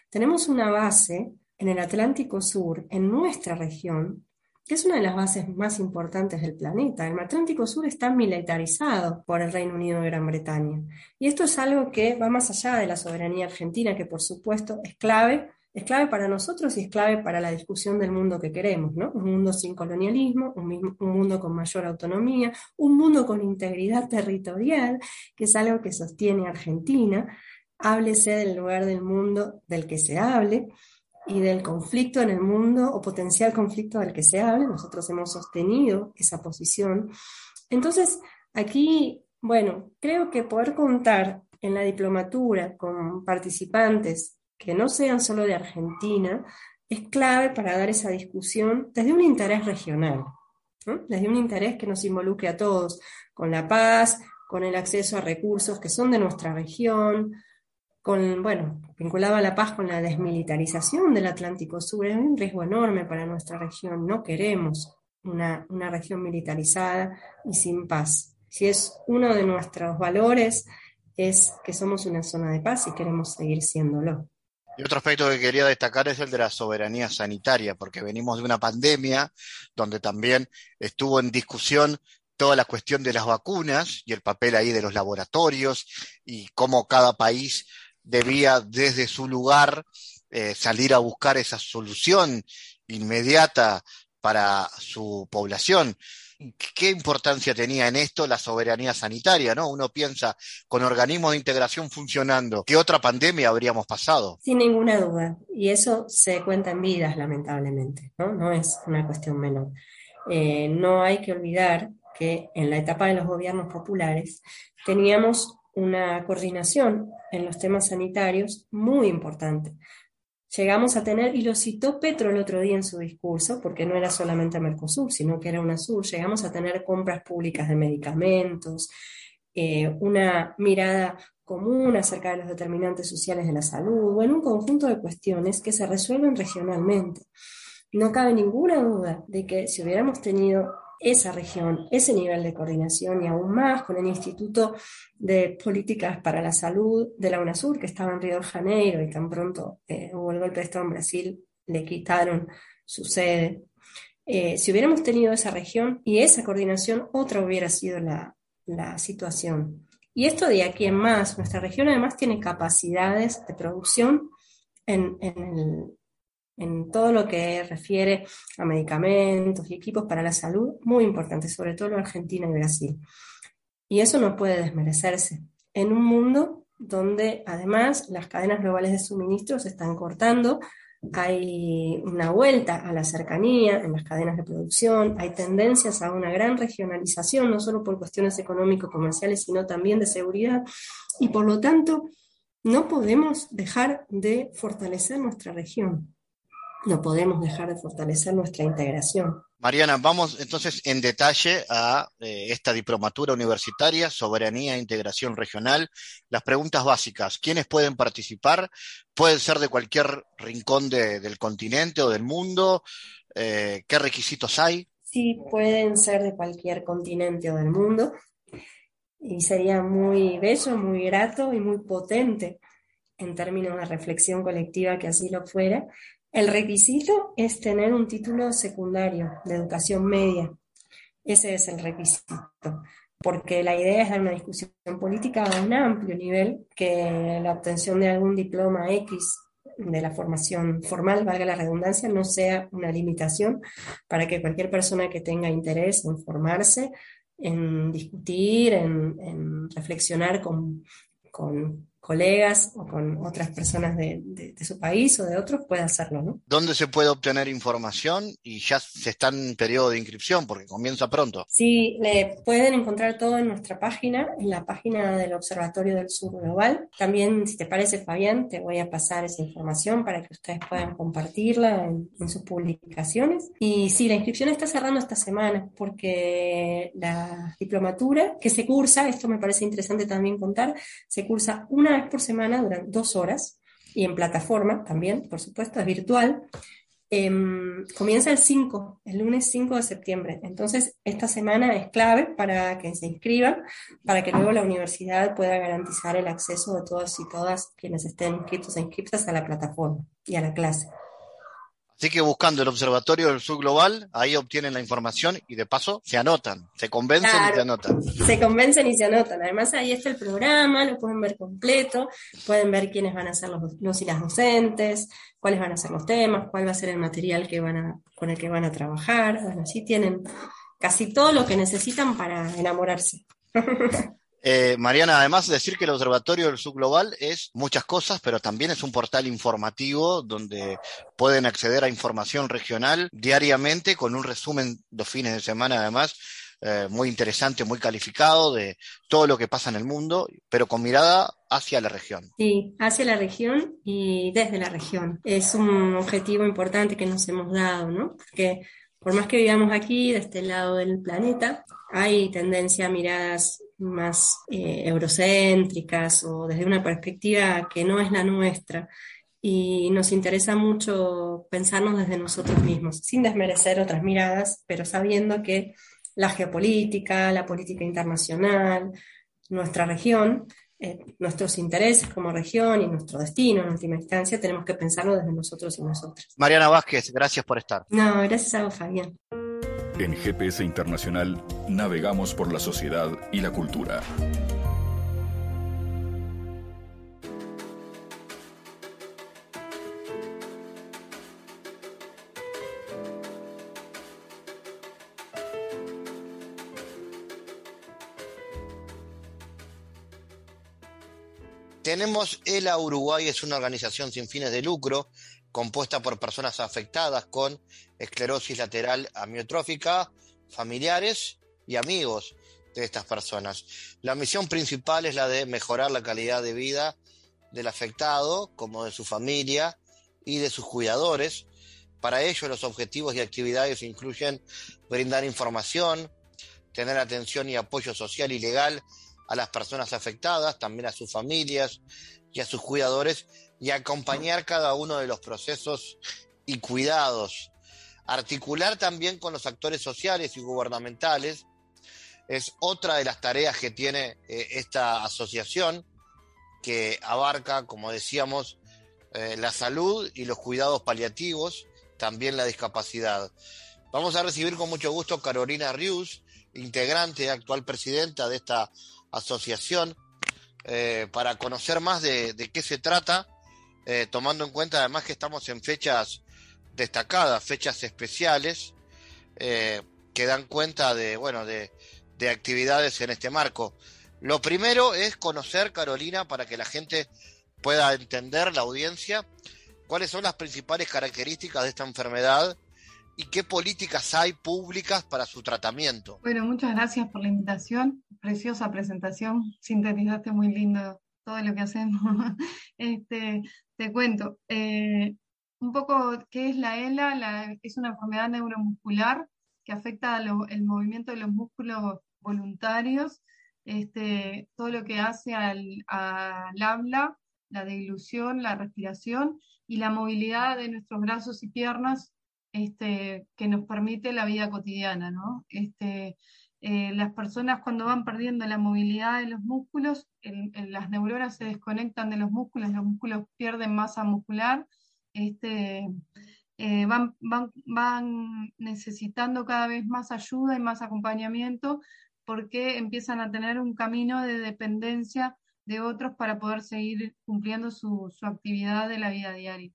Tenemos una base en el Atlántico Sur, en nuestra región, que es una de las bases más importantes del planeta. El Atlántico Sur está militarizado por el Reino Unido de Gran Bretaña. Y esto es algo que va más allá de la soberanía argentina, que por supuesto es clave es clave para nosotros y es clave para la discusión del mundo que queremos, ¿no? Un mundo sin colonialismo, un, mundo con mayor autonomía, un mundo con integridad territorial, que es algo que sostiene Argentina, háblese del lugar del mundo del que se hable y del conflicto en el mundo o potencial conflicto del que se hable. Nosotros hemos sostenido esa posición. Entonces, aquí, bueno, creo que poder contar en la diplomatura con participantes que no sean solo de Argentina, es clave para dar esa discusión desde un interés regional, desde un interés que nos involucre a todos, con la paz, con el acceso a recursos que son de nuestra región, con, bueno, vinculado a la paz con la desmilitarización del Atlántico Sur, es un riesgo enorme para nuestra región, no queremos una, una región militarizada y sin paz. Si es uno de nuestros valores, es que somos una zona de paz y queremos seguir siéndolo. Y otro aspecto que quería destacar es el de la soberanía sanitaria, porque venimos de una pandemia donde también estuvo en discusión toda la cuestión de las vacunas y el papel ahí de los laboratorios y cómo cada país debía desde su lugar eh, salir a buscar esa solución inmediata para su población qué importancia tenía en esto la soberanía sanitaria, ¿no? Uno piensa, con organismos de integración funcionando, ¿qué otra pandemia habríamos pasado? Sin ninguna duda, y eso se cuenta en vidas, lamentablemente, ¿no? No es una cuestión menor. Eh, no hay que olvidar que en la etapa de los gobiernos populares teníamos una coordinación en los temas sanitarios muy importante llegamos a tener, y lo citó Petro el otro día en su discurso, porque no era solamente Mercosur, sino que era UNASUR, llegamos a tener compras públicas de medicamentos, eh, una mirada común acerca de los determinantes sociales de la salud, bueno, un conjunto de cuestiones que se resuelven regionalmente. No cabe ninguna duda de que si hubiéramos tenido esa región, ese nivel de coordinación y aún más con el Instituto de Políticas para la Salud de la UNASUR, que estaba en Río de Janeiro y tan pronto eh, hubo el golpe de Estado en Brasil, le quitaron su sede. Eh, si hubiéramos tenido esa región y esa coordinación, otra hubiera sido la, situación. Y esto de aquí en más, nuestra región además tiene capacidades de producción en, en el, en todo lo que refiere a medicamentos y equipos para la salud, muy importante, sobre todo en Argentina y Brasil. Y eso no puede desmerecerse en un mundo donde además las cadenas globales de suministro se están cortando, hay una vuelta a la cercanía en las cadenas de producción, hay tendencias a una gran regionalización, no solo por cuestiones económico-comerciales, sino también de seguridad, y por lo tanto no podemos dejar de fortalecer nuestra región. No podemos dejar de fortalecer nuestra integración. Mariana, vamos entonces en detalle a eh, esta diplomatura universitaria, soberanía e integración regional. Las preguntas básicas, ¿quiénes pueden participar? Pueden ser de cualquier rincón del continente o del mundo. Eh, ¿Qué requisitos hay? Sí, pueden ser de cualquier continente o del mundo. Y sería muy bello, muy grato y muy potente en términos de reflexión colectiva que así lo fuera, el requisito es tener un título secundario de educación media. Ese es el requisito, porque la idea es dar una discusión política a un amplio nivel, que la obtención de algún diploma X de la formación formal, valga la redundancia, no sea una limitación para que cualquier persona que tenga interés en formarse, en discutir, en, reflexionar con, con colegas o con otras personas de, su país o de otros, puede hacerlo, ¿no? ¿Dónde se puede obtener información? Y ya se está en periodo de inscripción porque comienza pronto. Sí, le pueden encontrar todo en nuestra página, en la página del Observatorio del Sur Global. También, si te parece, Fabián, te voy a pasar esa información para que ustedes puedan compartirla en, en sus publicaciones. Y sí, la inscripción está cerrando esta semana porque la diplomatura que se cursa, esto me parece interesante también contar, se cursa una por semana durante dos horas y en plataforma también, por supuesto, es virtual. Em, comienza el 5, el lunes 5 de septiembre. Entonces, esta semana es clave para que se inscriban, para que luego la universidad pueda garantizar el acceso de todos y todas quienes estén inscritos e inscritas a la plataforma y a la clase. Así que buscando el Observatorio del Sur Global, ahí obtienen la información y de paso se anotan, se convencen y se anotan. Se convencen y se anotan. Además ahí está el programa, lo pueden ver completo, pueden ver quiénes van a ser los, los y las docentes, cuáles van a ser los temas, cuál va a ser el material que van a, con el que van a trabajar. Bueno, así tienen casi todo lo que necesitan para enamorarse. [laughs] Eh, Mariana, además de decir que el Observatorio del Subglobal es muchas cosas, pero también es un portal informativo donde pueden acceder a información regional diariamente con un resumen los fines de semana además. Eh, muy interesante, muy calificado de todo lo que pasa en el mundo, pero con mirada hacia la región. Sí, hacia la región y desde la región. Es un objetivo importante que nos hemos dado, ¿no? Porque por más que vivamos aquí, de este lado del planeta, hay tendencia a miradas más eh, eurocéntricas o desde una perspectiva que no es la nuestra. Y nos interesa mucho pensarnos desde nosotros mismos, sin desmerecer otras miradas, pero sabiendo que la geopolítica, la política internacional, nuestra región, eh, nuestros intereses como región y nuestro destino en última instancia, tenemos que pensarlo desde nosotros y nosotras. Mariana Vázquez, gracias por estar. No, gracias a vos, Fabián. En GPS Internacional navegamos por la sociedad y la cultura. Tenemos ELA Uruguay, es una organización sin fines de lucro compuesta por personas afectadas con esclerosis lateral amiotrófica, familiares y amigos de estas personas. La misión principal es la de mejorar la calidad de vida del afectado, como de su familia y de sus cuidadores. Para ello, los objetivos y actividades incluyen brindar información, tener atención y apoyo social y legal a las personas afectadas, también a sus familias y a sus cuidadores, y acompañar cada uno de los procesos y cuidados. Articular también con los actores sociales y gubernamentales es otra de las tareas que tiene eh, esta asociación, que abarca, como decíamos, eh, la salud y los cuidados paliativos, también la discapacidad. Vamos a recibir con mucho gusto Carolina Rius, integrante, actual presidenta de esta asociación, eh, para conocer más de, qué se trata, eh, tomando en cuenta además que estamos en fechas destacadas, fechas especiales, eh, que dan cuenta de, bueno, de, de actividades en este marco. Lo primero es conocer, Carolina, para que la gente pueda entender, la audiencia, cuáles son las principales características de esta enfermedad y qué políticas hay públicas para su tratamiento. Bueno, muchas gracias por la invitación. Preciosa presentación. Sintetizaste muy lindo todo lo que hacemos. [laughs] este, te cuento. Eh, un poco qué es la ELA. es una enfermedad neuromuscular que afecta el movimiento de los músculos voluntarios, este, todo lo que hace al, habla, la deglución, la respiración y la movilidad de nuestros brazos y piernas este, que nos permite la vida cotidiana. ¿no? Este, eh, las personas cuando van perdiendo la movilidad de los músculos, las neuronas se desconectan de los músculos, los músculos pierden masa muscular, este, eh, van, van, van necesitando cada vez más ayuda y más acompañamiento porque empiezan a tener un camino de dependencia de otros para poder seguir cumpliendo su, su actividad de la vida diaria.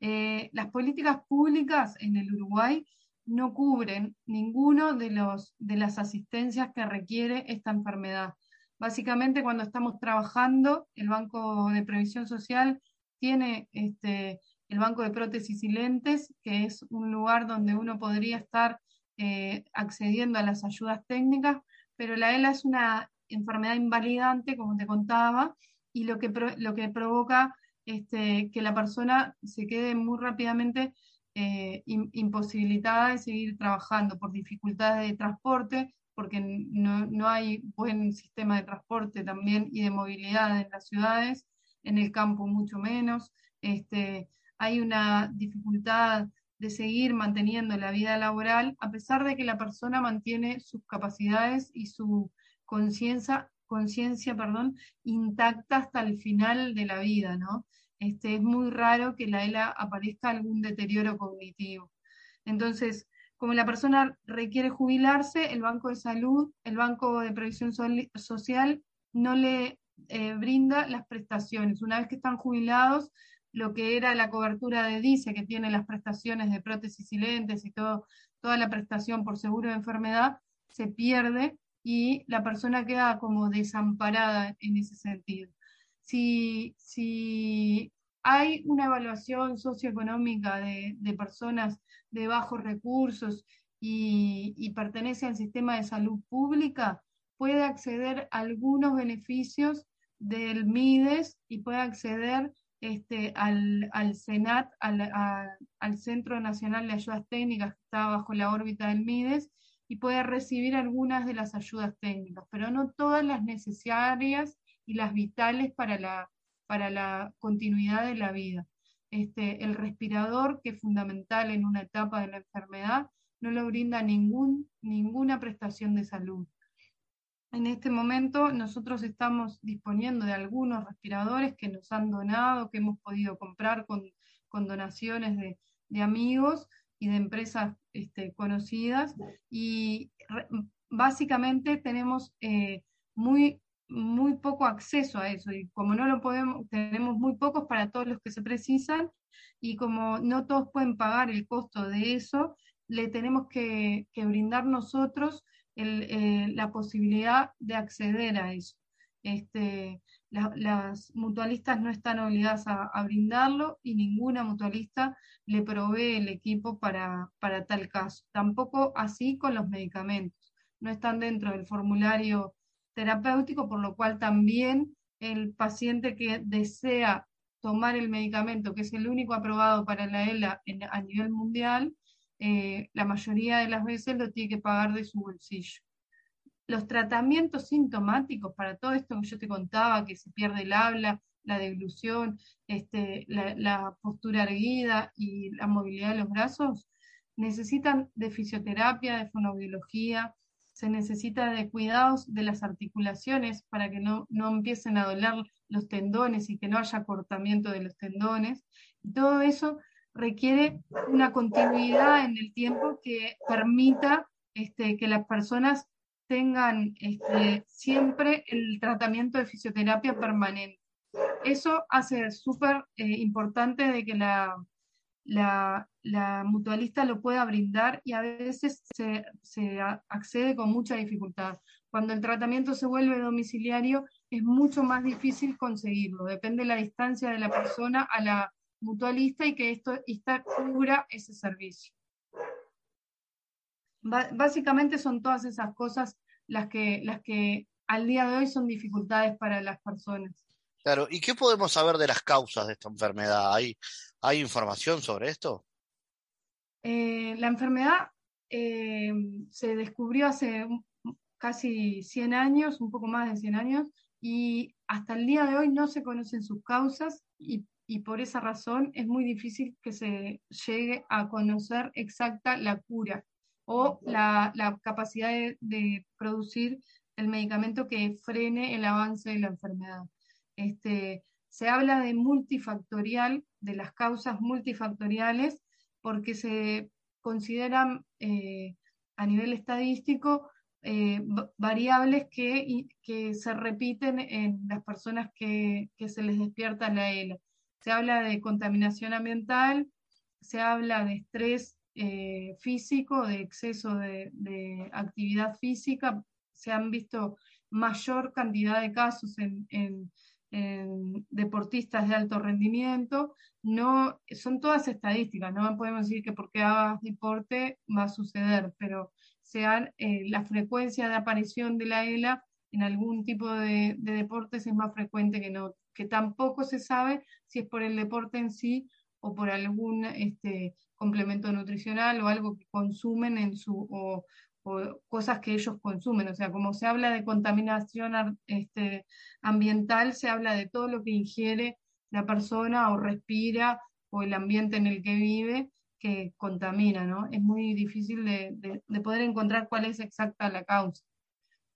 Eh, las políticas públicas en el Uruguay no cubren ninguno de, los, de las asistencias que requiere esta enfermedad. Básicamente, cuando estamos trabajando, el Banco de Previsión Social tiene este, el Banco de Prótesis y Lentes, que es un lugar donde uno podría estar eh, accediendo a las ayudas técnicas, pero la ELA es una enfermedad invalidante, como te contaba, y lo que, lo que provoca este, que la persona se quede muy rápidamente eh, imposibilitada de seguir trabajando por dificultades de transporte, porque no, no, hay buen sistema de transporte también y de movilidad en las ciudades, en el campo mucho menos. Este, hay una dificultad de seguir manteniendo la vida laboral, a pesar de que la persona mantiene sus capacidades y su conciencia conciencia, perdón, intacta hasta el final de la vida, ¿no? Este, es muy raro que la ELA aparezca algún deterioro cognitivo. Entonces, como la persona requiere jubilarse, el Banco de Salud, el Banco de Previsión Social no le eh, brinda las prestaciones. Una vez que están jubilados, lo que era la cobertura de DICE, que tiene las prestaciones de prótesis y lentes y todo, toda la prestación por seguro de enfermedad, se pierde y la persona queda como desamparada en ese sentido. Si, si hay una evaluación socioeconómica de, de personas de bajos recursos y, y pertenece al sistema de salud pública, puede acceder a algunos beneficios del MIDES y puede acceder este, al, al SENAT, al, Centro Nacional de Ayudas Técnicas que está bajo la órbita del MIDES, y puede recibir algunas de las ayudas técnicas, pero no todas las necesarias y las vitales para la, para la continuidad de la vida. Este, el respirador, que es fundamental en una etapa de la enfermedad, no le brinda ningún, ninguna prestación de salud. En este momento nosotros estamos disponiendo de algunos respiradores que nos han donado, que hemos podido comprar con, donaciones de, amigos y de empresas este, conocidas. Y básicamente tenemos eh, muy, muy poco acceso a eso. Y como no lo podemos, tenemos muy pocos para todos los que se precisan, y como no todos pueden pagar el costo de eso, le tenemos que, brindar nosotros eh, la posibilidad de acceder a eso. Este, las mutualistas no están obligadas a, brindarlo y ninguna mutualista le provee el equipo para, para tal caso. Tampoco así con los medicamentos. No están dentro del formulario terapéutico, por lo cual también el paciente que desea tomar el medicamento, que es el único aprobado para la ELA a nivel mundial, eh, la mayoría de las veces lo tiene que pagar de su bolsillo. Los tratamientos sintomáticos para todo esto que yo te contaba, que se pierde el habla, la deglución, este, la, postura erguida y la movilidad de los brazos, necesitan de fisioterapia, de fonobiología, se necesita de cuidados de las articulaciones para que no, no empiecen a doler los tendones y que no haya cortamiento de los tendones. Y todo eso requiere una continuidad en el tiempo que permita este, que las personas tengan este, siempre el tratamiento de fisioterapia permanente. Eso hace súper eh, importante de que la, la, mutualista lo pueda brindar y a veces se, se, accede con mucha dificultad. Cuando el tratamiento se vuelve domiciliario es mucho más difícil conseguirlo, depende de la distancia de la persona a la mutualista y que esto esta cubra ese servicio. básicamente son todas esas cosas las que, las que al día de hoy son dificultades para las personas. Claro, ¿y qué podemos saber de las causas de esta enfermedad? ¿Hay, hay información sobre esto? Eh, la enfermedad eh, se descubrió hace casi 100 años, un poco más de 100 años, y hasta el día de hoy no se conocen sus causas y, por esa razón es muy difícil que se llegue a conocer exacta la cura o la, capacidad de, producir el medicamento que frene el avance de la enfermedad. Este, se habla de multifactorial, de las causas multifactoriales, porque se consideran eh, a nivel estadístico eh, variables que, que, se repiten en las personas que, que, se les despierta la ELA. Se habla de contaminación ambiental, se habla de estrés eh, físico, de exceso de, de, actividad física, se han visto mayor cantidad de casos en, deportistas de alto rendimiento, no, son todas estadísticas, no podemos decir que porque hagas deporte va a suceder, pero sea, eh, la frecuencia de aparición de la ELA en algún tipo de, deportes es más frecuente que no, que tampoco se sabe si es por el deporte en sí o por algún este, complemento nutricional o algo que consumen en su, o, cosas que ellos consumen. O sea, como se habla de contaminación este, ambiental, se habla de todo lo que ingiere la persona o respira o el ambiente en el que vive que contamina, ¿no? Es muy difícil de, poder encontrar cuál es exacta la causa.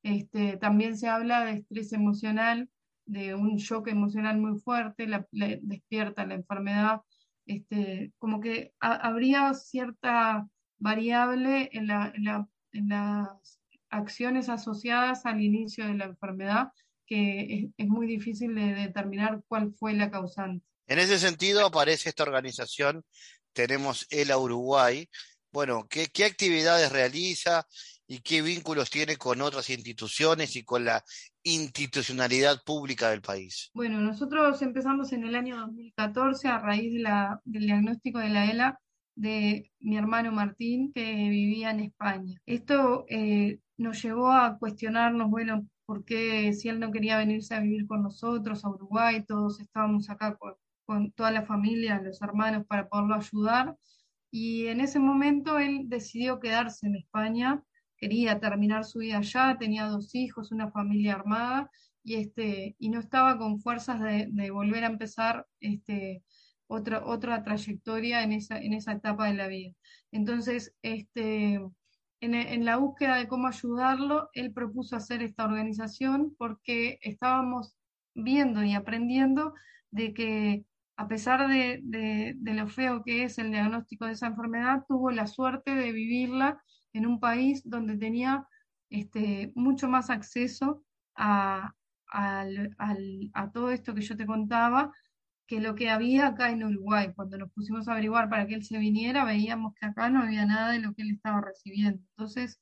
Este, también se habla de estrés emocional, de un shock emocional muy fuerte, la, despierta la enfermedad, este, como que habría cierta variable en, las acciones asociadas al inicio de la enfermedad que es muy difícil de determinar cuál fue la causante. En ese sentido aparece esta organización tenemos ELA Uruguay. Bueno, ¿qué, ¿qué, actividades realiza y qué vínculos tiene con otras instituciones y con la institucionalidad pública del país? Bueno, nosotros empezamos en el año 2014 a raíz de la, del diagnóstico de la ELA de mi hermano Martín, que vivía en España. Esto eh, nos llevó a cuestionarnos, bueno, por qué si él no quería venirse a vivir con nosotros a Uruguay, todos estábamos acá con, toda la familia, los hermanos, para poderlo ayudar. Y en ese momento él decidió quedarse en España, quería terminar su vida allá, tenía dos hijos, una familia armada, y, este, y no estaba con fuerzas de, volver a empezar este, otra, otra trayectoria en esa, en esa etapa de la vida. Entonces, este, en, la búsqueda de cómo ayudarlo, él propuso hacer esta organización porque estábamos viendo y aprendiendo de que a pesar de, lo feo que es el diagnóstico de esa enfermedad, tuvo la suerte de vivirla en un país donde tenía este, mucho más acceso a, todo esto que yo te contaba que lo que había acá en Uruguay. Cuando nos pusimos a averiguar para que él se viniera, veíamos que acá no había nada de lo que él estaba recibiendo. Entonces,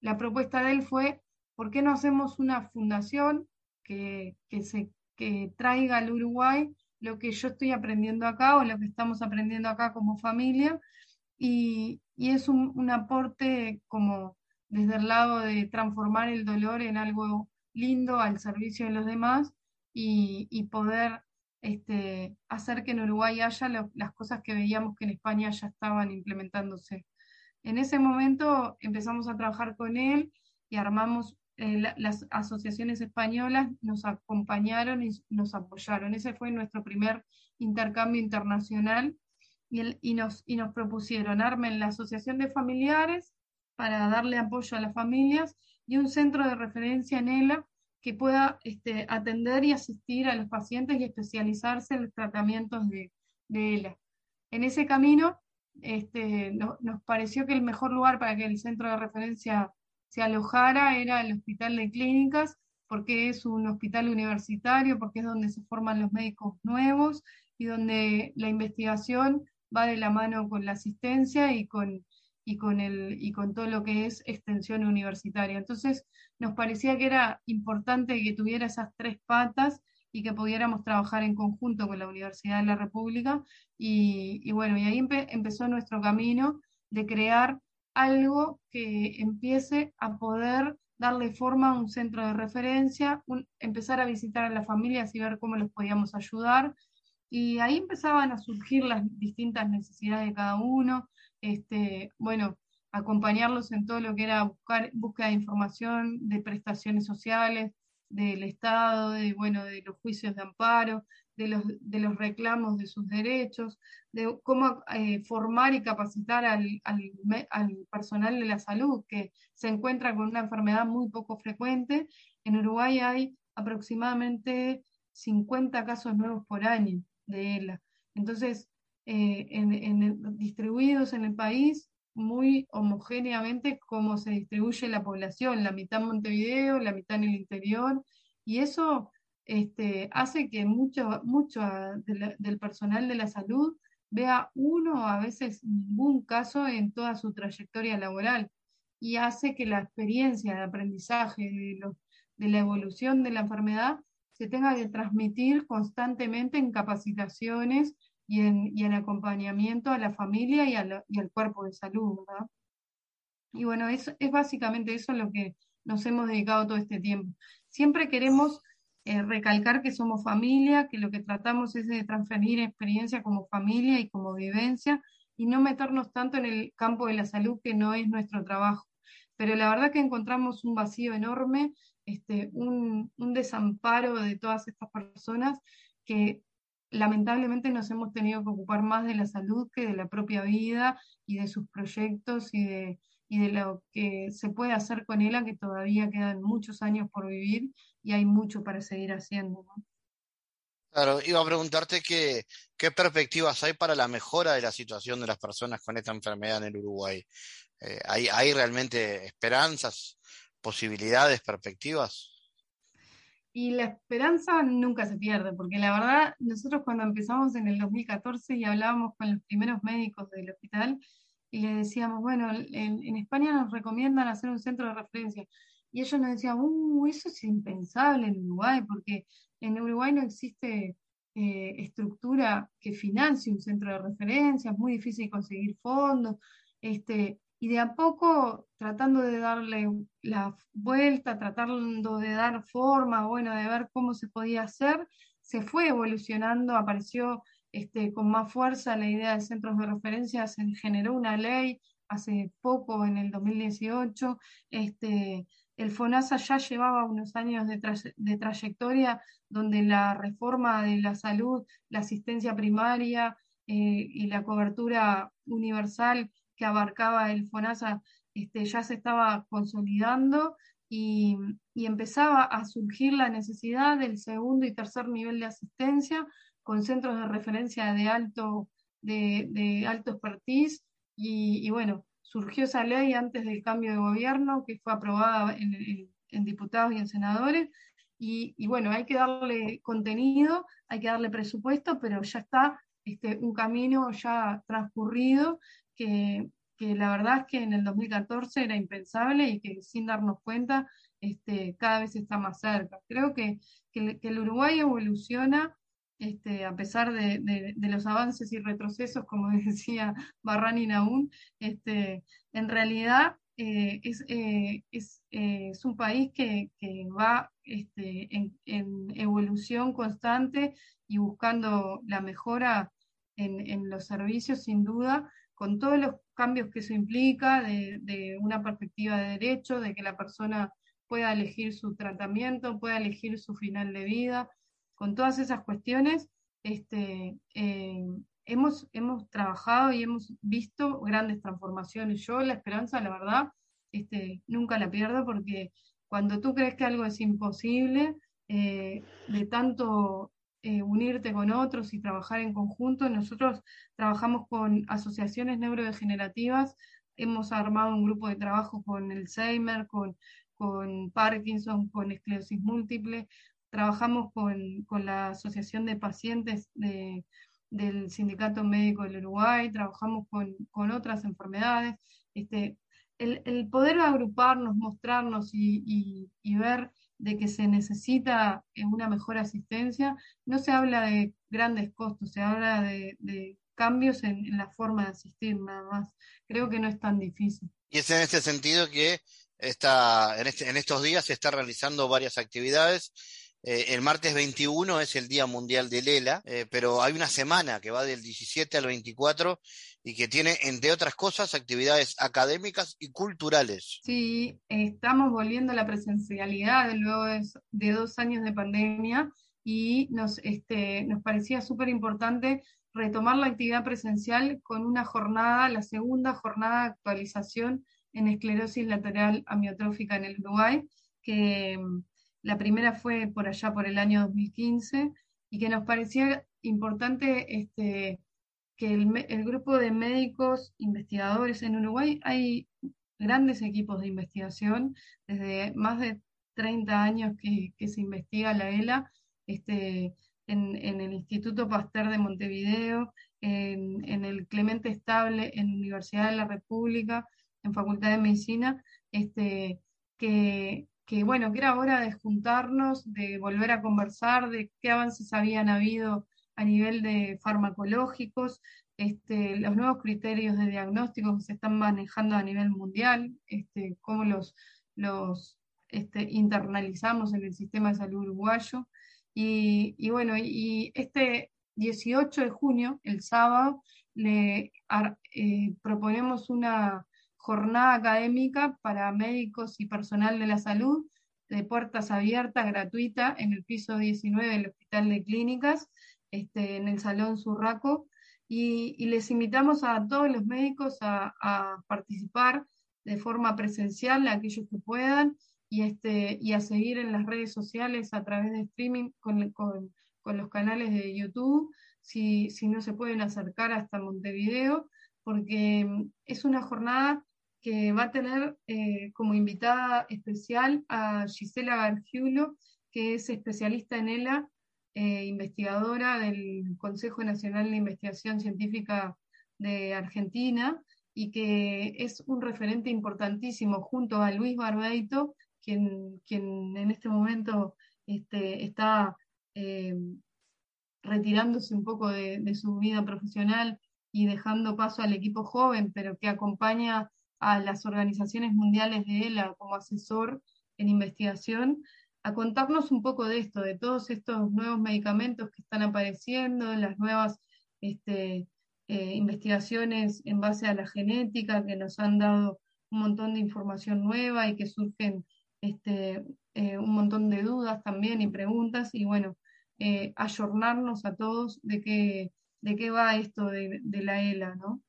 la propuesta de él fue, ¿por qué no hacemos una fundación que, se, que traiga al Uruguay lo que yo estoy aprendiendo acá o lo que estamos aprendiendo acá como familia y, es un, aporte como desde el lado de transformar el dolor en algo lindo al servicio de los demás y, poder este, hacer que en Uruguay haya las cosas que veíamos que en España ya estaban implementándose. En ese momento empezamos a trabajar con él y armamos eh, las asociaciones españolas nos acompañaron y nos apoyaron. Ese fue nuestro primer intercambio internacional y, nos, y nos propusieron armen la asociación de familiares para darle apoyo a las familias y un centro de referencia en ELA que pueda este, atender y asistir a los pacientes y especializarse en los tratamientos de, ELA. En ese camino este, nos pareció que el mejor lugar para que el centro de referencia se alojara era el Hospital de Clínicas, porque es un hospital universitario, porque es donde se forman los médicos nuevos y donde la investigación va de la mano con la asistencia y con, y con, el, y con todo lo que es extensión universitaria. Entonces, nos parecía que era importante que tuviera esas tres patas y que pudiéramos trabajar en conjunto con la Universidad de la República. Y, bueno, y ahí empezó nuestro camino de crear algo que empiece a poder darle forma a un centro de referencia, empezar a visitar a las familias y ver cómo los podíamos ayudar. Y ahí empezaban a surgir las distintas necesidades de cada uno. Este, bueno, acompañarlos en todo lo que era buscar, búsqueda de información, de prestaciones sociales, del Estado, de, bueno, de los juicios de amparo, de los, de los reclamos de sus derechos, de cómo eh, formar y capacitar al, al, personal de la salud que se encuentra con una enfermedad muy poco frecuente. En Uruguay hay aproximadamente 50 casos nuevos por año de ELA. Entonces, eh, en, distribuidos en el país muy homogéneamente como se distribuye la población, la mitad en Montevideo, la mitad en el interior, y eso este, hace que mucho, mucho del personal de la salud vea uno, a veces ningún caso en toda su trayectoria laboral, y hace que la experiencia de aprendizaje de, de la evolución de la enfermedad se tenga que transmitir constantemente en capacitaciones y en, acompañamiento a la familia y, al cuerpo de salud. Y bueno, es, es básicamente eso lo que nos hemos dedicado todo este tiempo. Siempre queremos eh, recalcar que somos familia, que lo que tratamos es de transferir experiencia como familia y como vivencia y no meternos tanto en el campo de la salud que no es nuestro trabajo. Pero la verdad que encontramos un vacío enorme, este, un, un desamparo de todas estas personas que lamentablemente nos hemos tenido que ocupar más de la salud que de la propia vida y de sus proyectos y de, y de lo que se puede hacer con ella, que todavía quedan muchos años por vivir y hay mucho para seguir haciendo. Claro, iba a preguntarte qué, qué perspectivas hay para la mejora de la situación de las personas con esta enfermedad en el Uruguay. Eh, ¿hay, ¿Hay realmente esperanzas, posibilidades, perspectivas? Y la esperanza nunca se pierde, porque la verdad, nosotros cuando empezamos en el 2014 y hablábamos con los primeros médicos del hospital y le decíamos, bueno, en, España nos recomiendan hacer un centro de referencia. Y ellos nos decían, uh, eso es impensable en Uruguay, porque en Uruguay no existe eh, estructura que financie un centro de referencia, es muy difícil conseguir fondos. Este, y de a poco tratando de darle la vuelta, tratando de dar forma, bueno, de ver cómo se podía hacer, se fue evolucionando, apareció este, con más fuerza la idea de centros de referencia, se generó una ley hace poco, en el 2018, este, el FONASA ya llevaba unos años de, de, trayectoria donde la reforma de la salud, la asistencia primaria eh, y la cobertura universal que abarcaba el FONASA este, ya se estaba consolidando y, empezaba a surgir la necesidad del segundo y tercer nivel de asistencia con centros de referencia de alto, de, alto expertise y, bueno, surgió esa ley antes del cambio de gobierno que fue aprobada en, diputados y en senadores y, y, bueno, hay que darle contenido, hay que darle presupuesto, pero ya está este, un camino ya transcurrido que, la verdad es que en el 2014 era impensable y que sin darnos cuenta este, cada vez está más cerca. Creo que, el Uruguay evoluciona este, a pesar de, los avances y retrocesos, como [laughs] decía Barran y Naún, este, en realidad eh, eh, eh, es, un país que, va este, en, en, evolución constante y buscando la mejora en, en los servicios, sin duda, con todos los cambios que eso implica, de, una perspectiva de derecho, de que la persona pueda elegir su tratamiento, pueda elegir su final de vida, con todas esas cuestiones, este, eh, hemos, hemos trabajado y hemos visto grandes transformaciones. Yo la esperanza, la verdad, este, nunca la pierdo porque cuando tú crees que algo es imposible, eh, de tanto eh, unirte con otros y trabajar en conjunto. Nosotros trabajamos con asociaciones neurodegenerativas, hemos armado un grupo de trabajo con Alzheimer, con, con Parkinson, con esclerosis múltiple, trabajamos con, con la Asociación de Pacientes de, del Sindicato Médico del Uruguay, trabajamos con, con otras enfermedades. Este, el, el, poder agruparnos, mostrarnos y, y, y ver de que se necesita eh, una mejor asistencia, no se habla de grandes costos, se habla de, cambios en, la forma de asistir nada más. Creo que no es tan difícil. Y es en este sentido que Esta, en, este, en estos días se está realizando varias actividades. Eh, el martes 21 es el Día Mundial de Lela, eh, pero hay una semana que va del 17 al 24 y que tiene, entre otras cosas, actividades académicas y culturales. Sí, estamos volviendo a la presencialidad luego de, dos años de pandemia y nos, este, parecía súper importante retomar la actividad presencial con una jornada, la segunda jornada de actualización en esclerosis lateral amiotrófica en el Uruguay, que la primera fue por allá por el año 2015 y que nos parecía importante este, que el, grupo de médicos investigadores en Uruguay hay grandes equipos de investigación, desde más de 30 años que, se investiga la ELA, este, en, el Instituto Pasteur de Montevideo, en, en, el Clemente Estable, en Universidad de la República, en Facultad de Medicina, este, que, que, bueno, que era hora de juntarnos, de volver a conversar, de qué avances habían habido a nivel de farmacológicos, este, los nuevos criterios de diagnóstico que se están manejando a nivel mundial, este, cómo los, este, internalizamos en el sistema de salud uruguayo. Y, y bueno, y este 18 de junio, el sábado, le eh, proponemos una jornada académica para médicos y personal de la salud de puertas abiertas, gratuita, en el piso 19 del Hospital de Clínicas, este, en el Salón Surraco, y, les invitamos a todos los médicos a, participar de forma presencial, aquellos que puedan, y, este, y a seguir en las redes sociales a través de streaming con, con, con los canales de YouTube, si, si no se pueden acercar hasta Montevideo, porque mm, es una jornada que va a tener eh, como invitada especial a Gisela Gargiulo, que es especialista en ELA, eh, investigadora del Consejo Nacional de Investigación Científica de Argentina, y que es un referente importantísimo junto a Luis Barbeito, quien, quien en este momento este, está eh, retirándose un poco de, de su vida profesional y dejando paso al equipo joven, pero que acompaña a las organizaciones mundiales de ELA como asesor en investigación, a contarnos un poco de esto, de todos estos nuevos medicamentos que están apareciendo, las nuevas este, eh, investigaciones en base a la genética que nos han dado un montón de información nueva y que surgen este, eh, un montón de dudas también y preguntas y bueno, eh, ayornarnos a todos de qué, de qué va esto de, de la ELA, ¿no?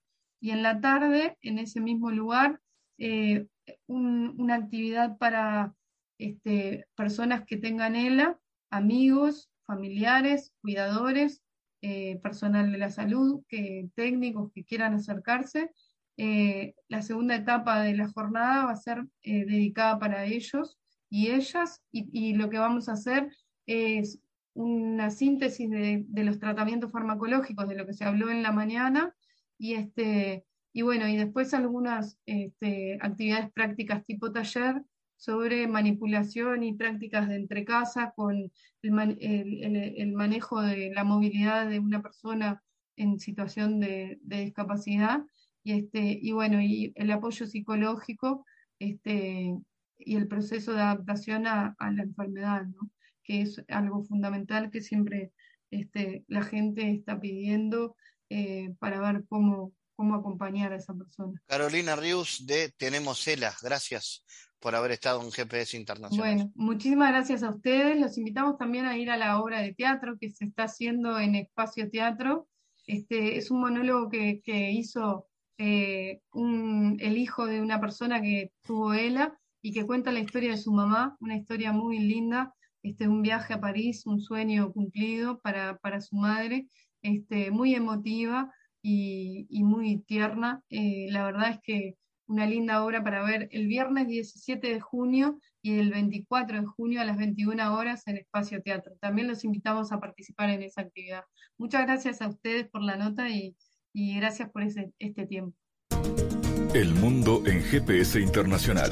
Y en la tarde, en ese mismo lugar, eh, una actividad para este, personas que tengan ELA, amigos, familiares, cuidadores, eh, personal de la salud, que, técnicos que quieran acercarse. Eh, la segunda etapa de la jornada va a ser dedicada para ellos y ellas, y, lo que vamos a hacer es una síntesis de, de, los tratamientos farmacológicos, de lo que se habló en la mañana, y, este, y bueno, y después algunas este, actividades prácticas tipo taller sobre manipulación y prácticas de entre casa con el, manejo de la movilidad de una persona en situación de, discapacidad y, este, y bueno, y el apoyo psicológico este, y el proceso de adaptación a, la enfermedad, ¿no? que es algo fundamental que siempre este, la gente está pidiendo eh, para ver cómo, cómo acompañar a esa persona. Carolina Rius de Tenemos ELA, gracias por haber estado en GPS Internacional. Bueno, muchísimas gracias a ustedes. Los invitamos también a ir a la obra de teatro que se está haciendo en Espacio Teatro. Este, es un monólogo que, hizo eh, el hijo de una persona que tuvo ELA y que cuenta la historia de su mamá, una historia muy linda, este, un viaje a París, un sueño cumplido para, para su madre este, muy emotiva y, muy tierna. Eh, la verdad es que una linda obra para ver el viernes 17 de junio y el 24 de junio a las 21 horas en Espacio Teatro. También los invitamos a participar en esa actividad. Muchas gracias a ustedes por la nota y, gracias por este tiempo. El mundo en GPS Internacional.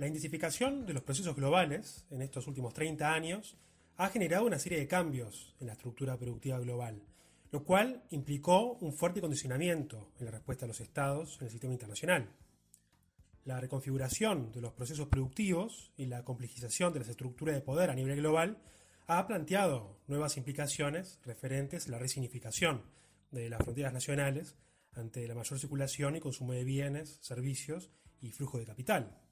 La intensificación de los procesos globales en estos últimos 30 años ha generado una serie de cambios en la estructura productiva global, lo cual implicó un fuerte condicionamiento en la respuesta de los estados en el sistema internacional. La reconfiguración de los procesos productivos y la complejización de las estructuras de poder a nivel global ha planteado nuevas implicaciones referentes a la resignificación de las fronteras nacionales ante la mayor circulación y consumo de bienes, servicios y flujo de capital.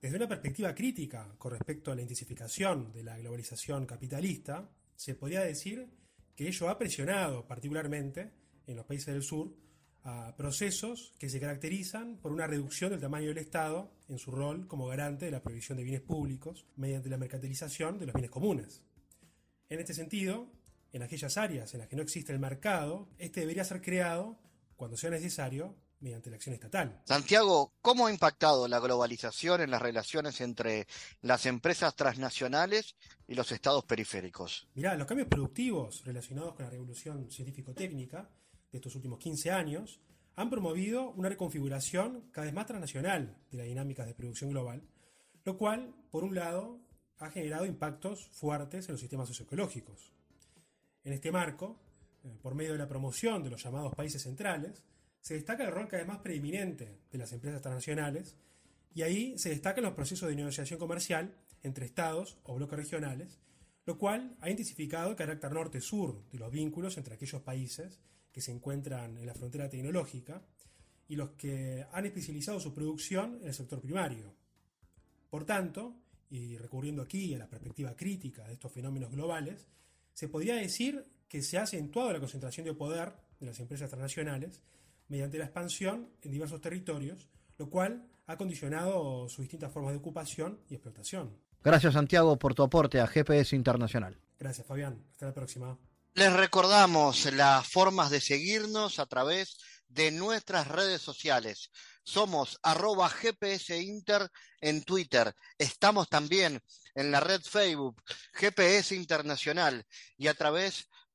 Desde una perspectiva crítica con respecto a la intensificación de la globalización capitalista, se podría decir que ello ha presionado particularmente en los países del sur a procesos que se caracterizan por una reducción del tamaño del Estado en su rol como garante de la provisión de bienes públicos mediante la mercantilización de los bienes comunes. En este sentido, en aquellas áreas en las que no existe el mercado, este debería ser creado cuando sea necesario mediante la acción estatal. Santiago, ¿cómo ha impactado la globalización en las relaciones entre las empresas transnacionales y los estados periféricos? Mirá, los cambios productivos relacionados con la revolución científico-técnica de estos últimos 15 años han promovido una reconfiguración cada vez más transnacional de las dinámicas de producción global, lo cual, por un lado, ha generado impactos fuertes en los sistemas socioecológicos. En este marco, eh, por medio de la promoción de los llamados países centrales, se destaca el rol cada vez más preeminente de las empresas transnacionales y ahí se destacan los procesos de negociación comercial entre estados o bloques regionales, lo cual ha intensificado el carácter norte-sur de los vínculos entre aquellos países que se encuentran en la frontera tecnológica y los que han especializado su producción en el sector primario. Por tanto, y recurriendo aquí a la perspectiva crítica de estos fenómenos globales, se podría decir que se ha acentuado la concentración de poder de las empresas transnacionales mediante la expansión en diversos territorios, lo cual ha condicionado sus distintas formas de ocupación y explotación. Gracias Santiago por tu aporte a GPS Internacional. Gracias Fabián, hasta la próxima. Les recordamos las formas de seguirnos a través de nuestras redes sociales. Somos arroba GPS Inter en Twitter. Estamos también en la red Facebook GPS Internacional y a través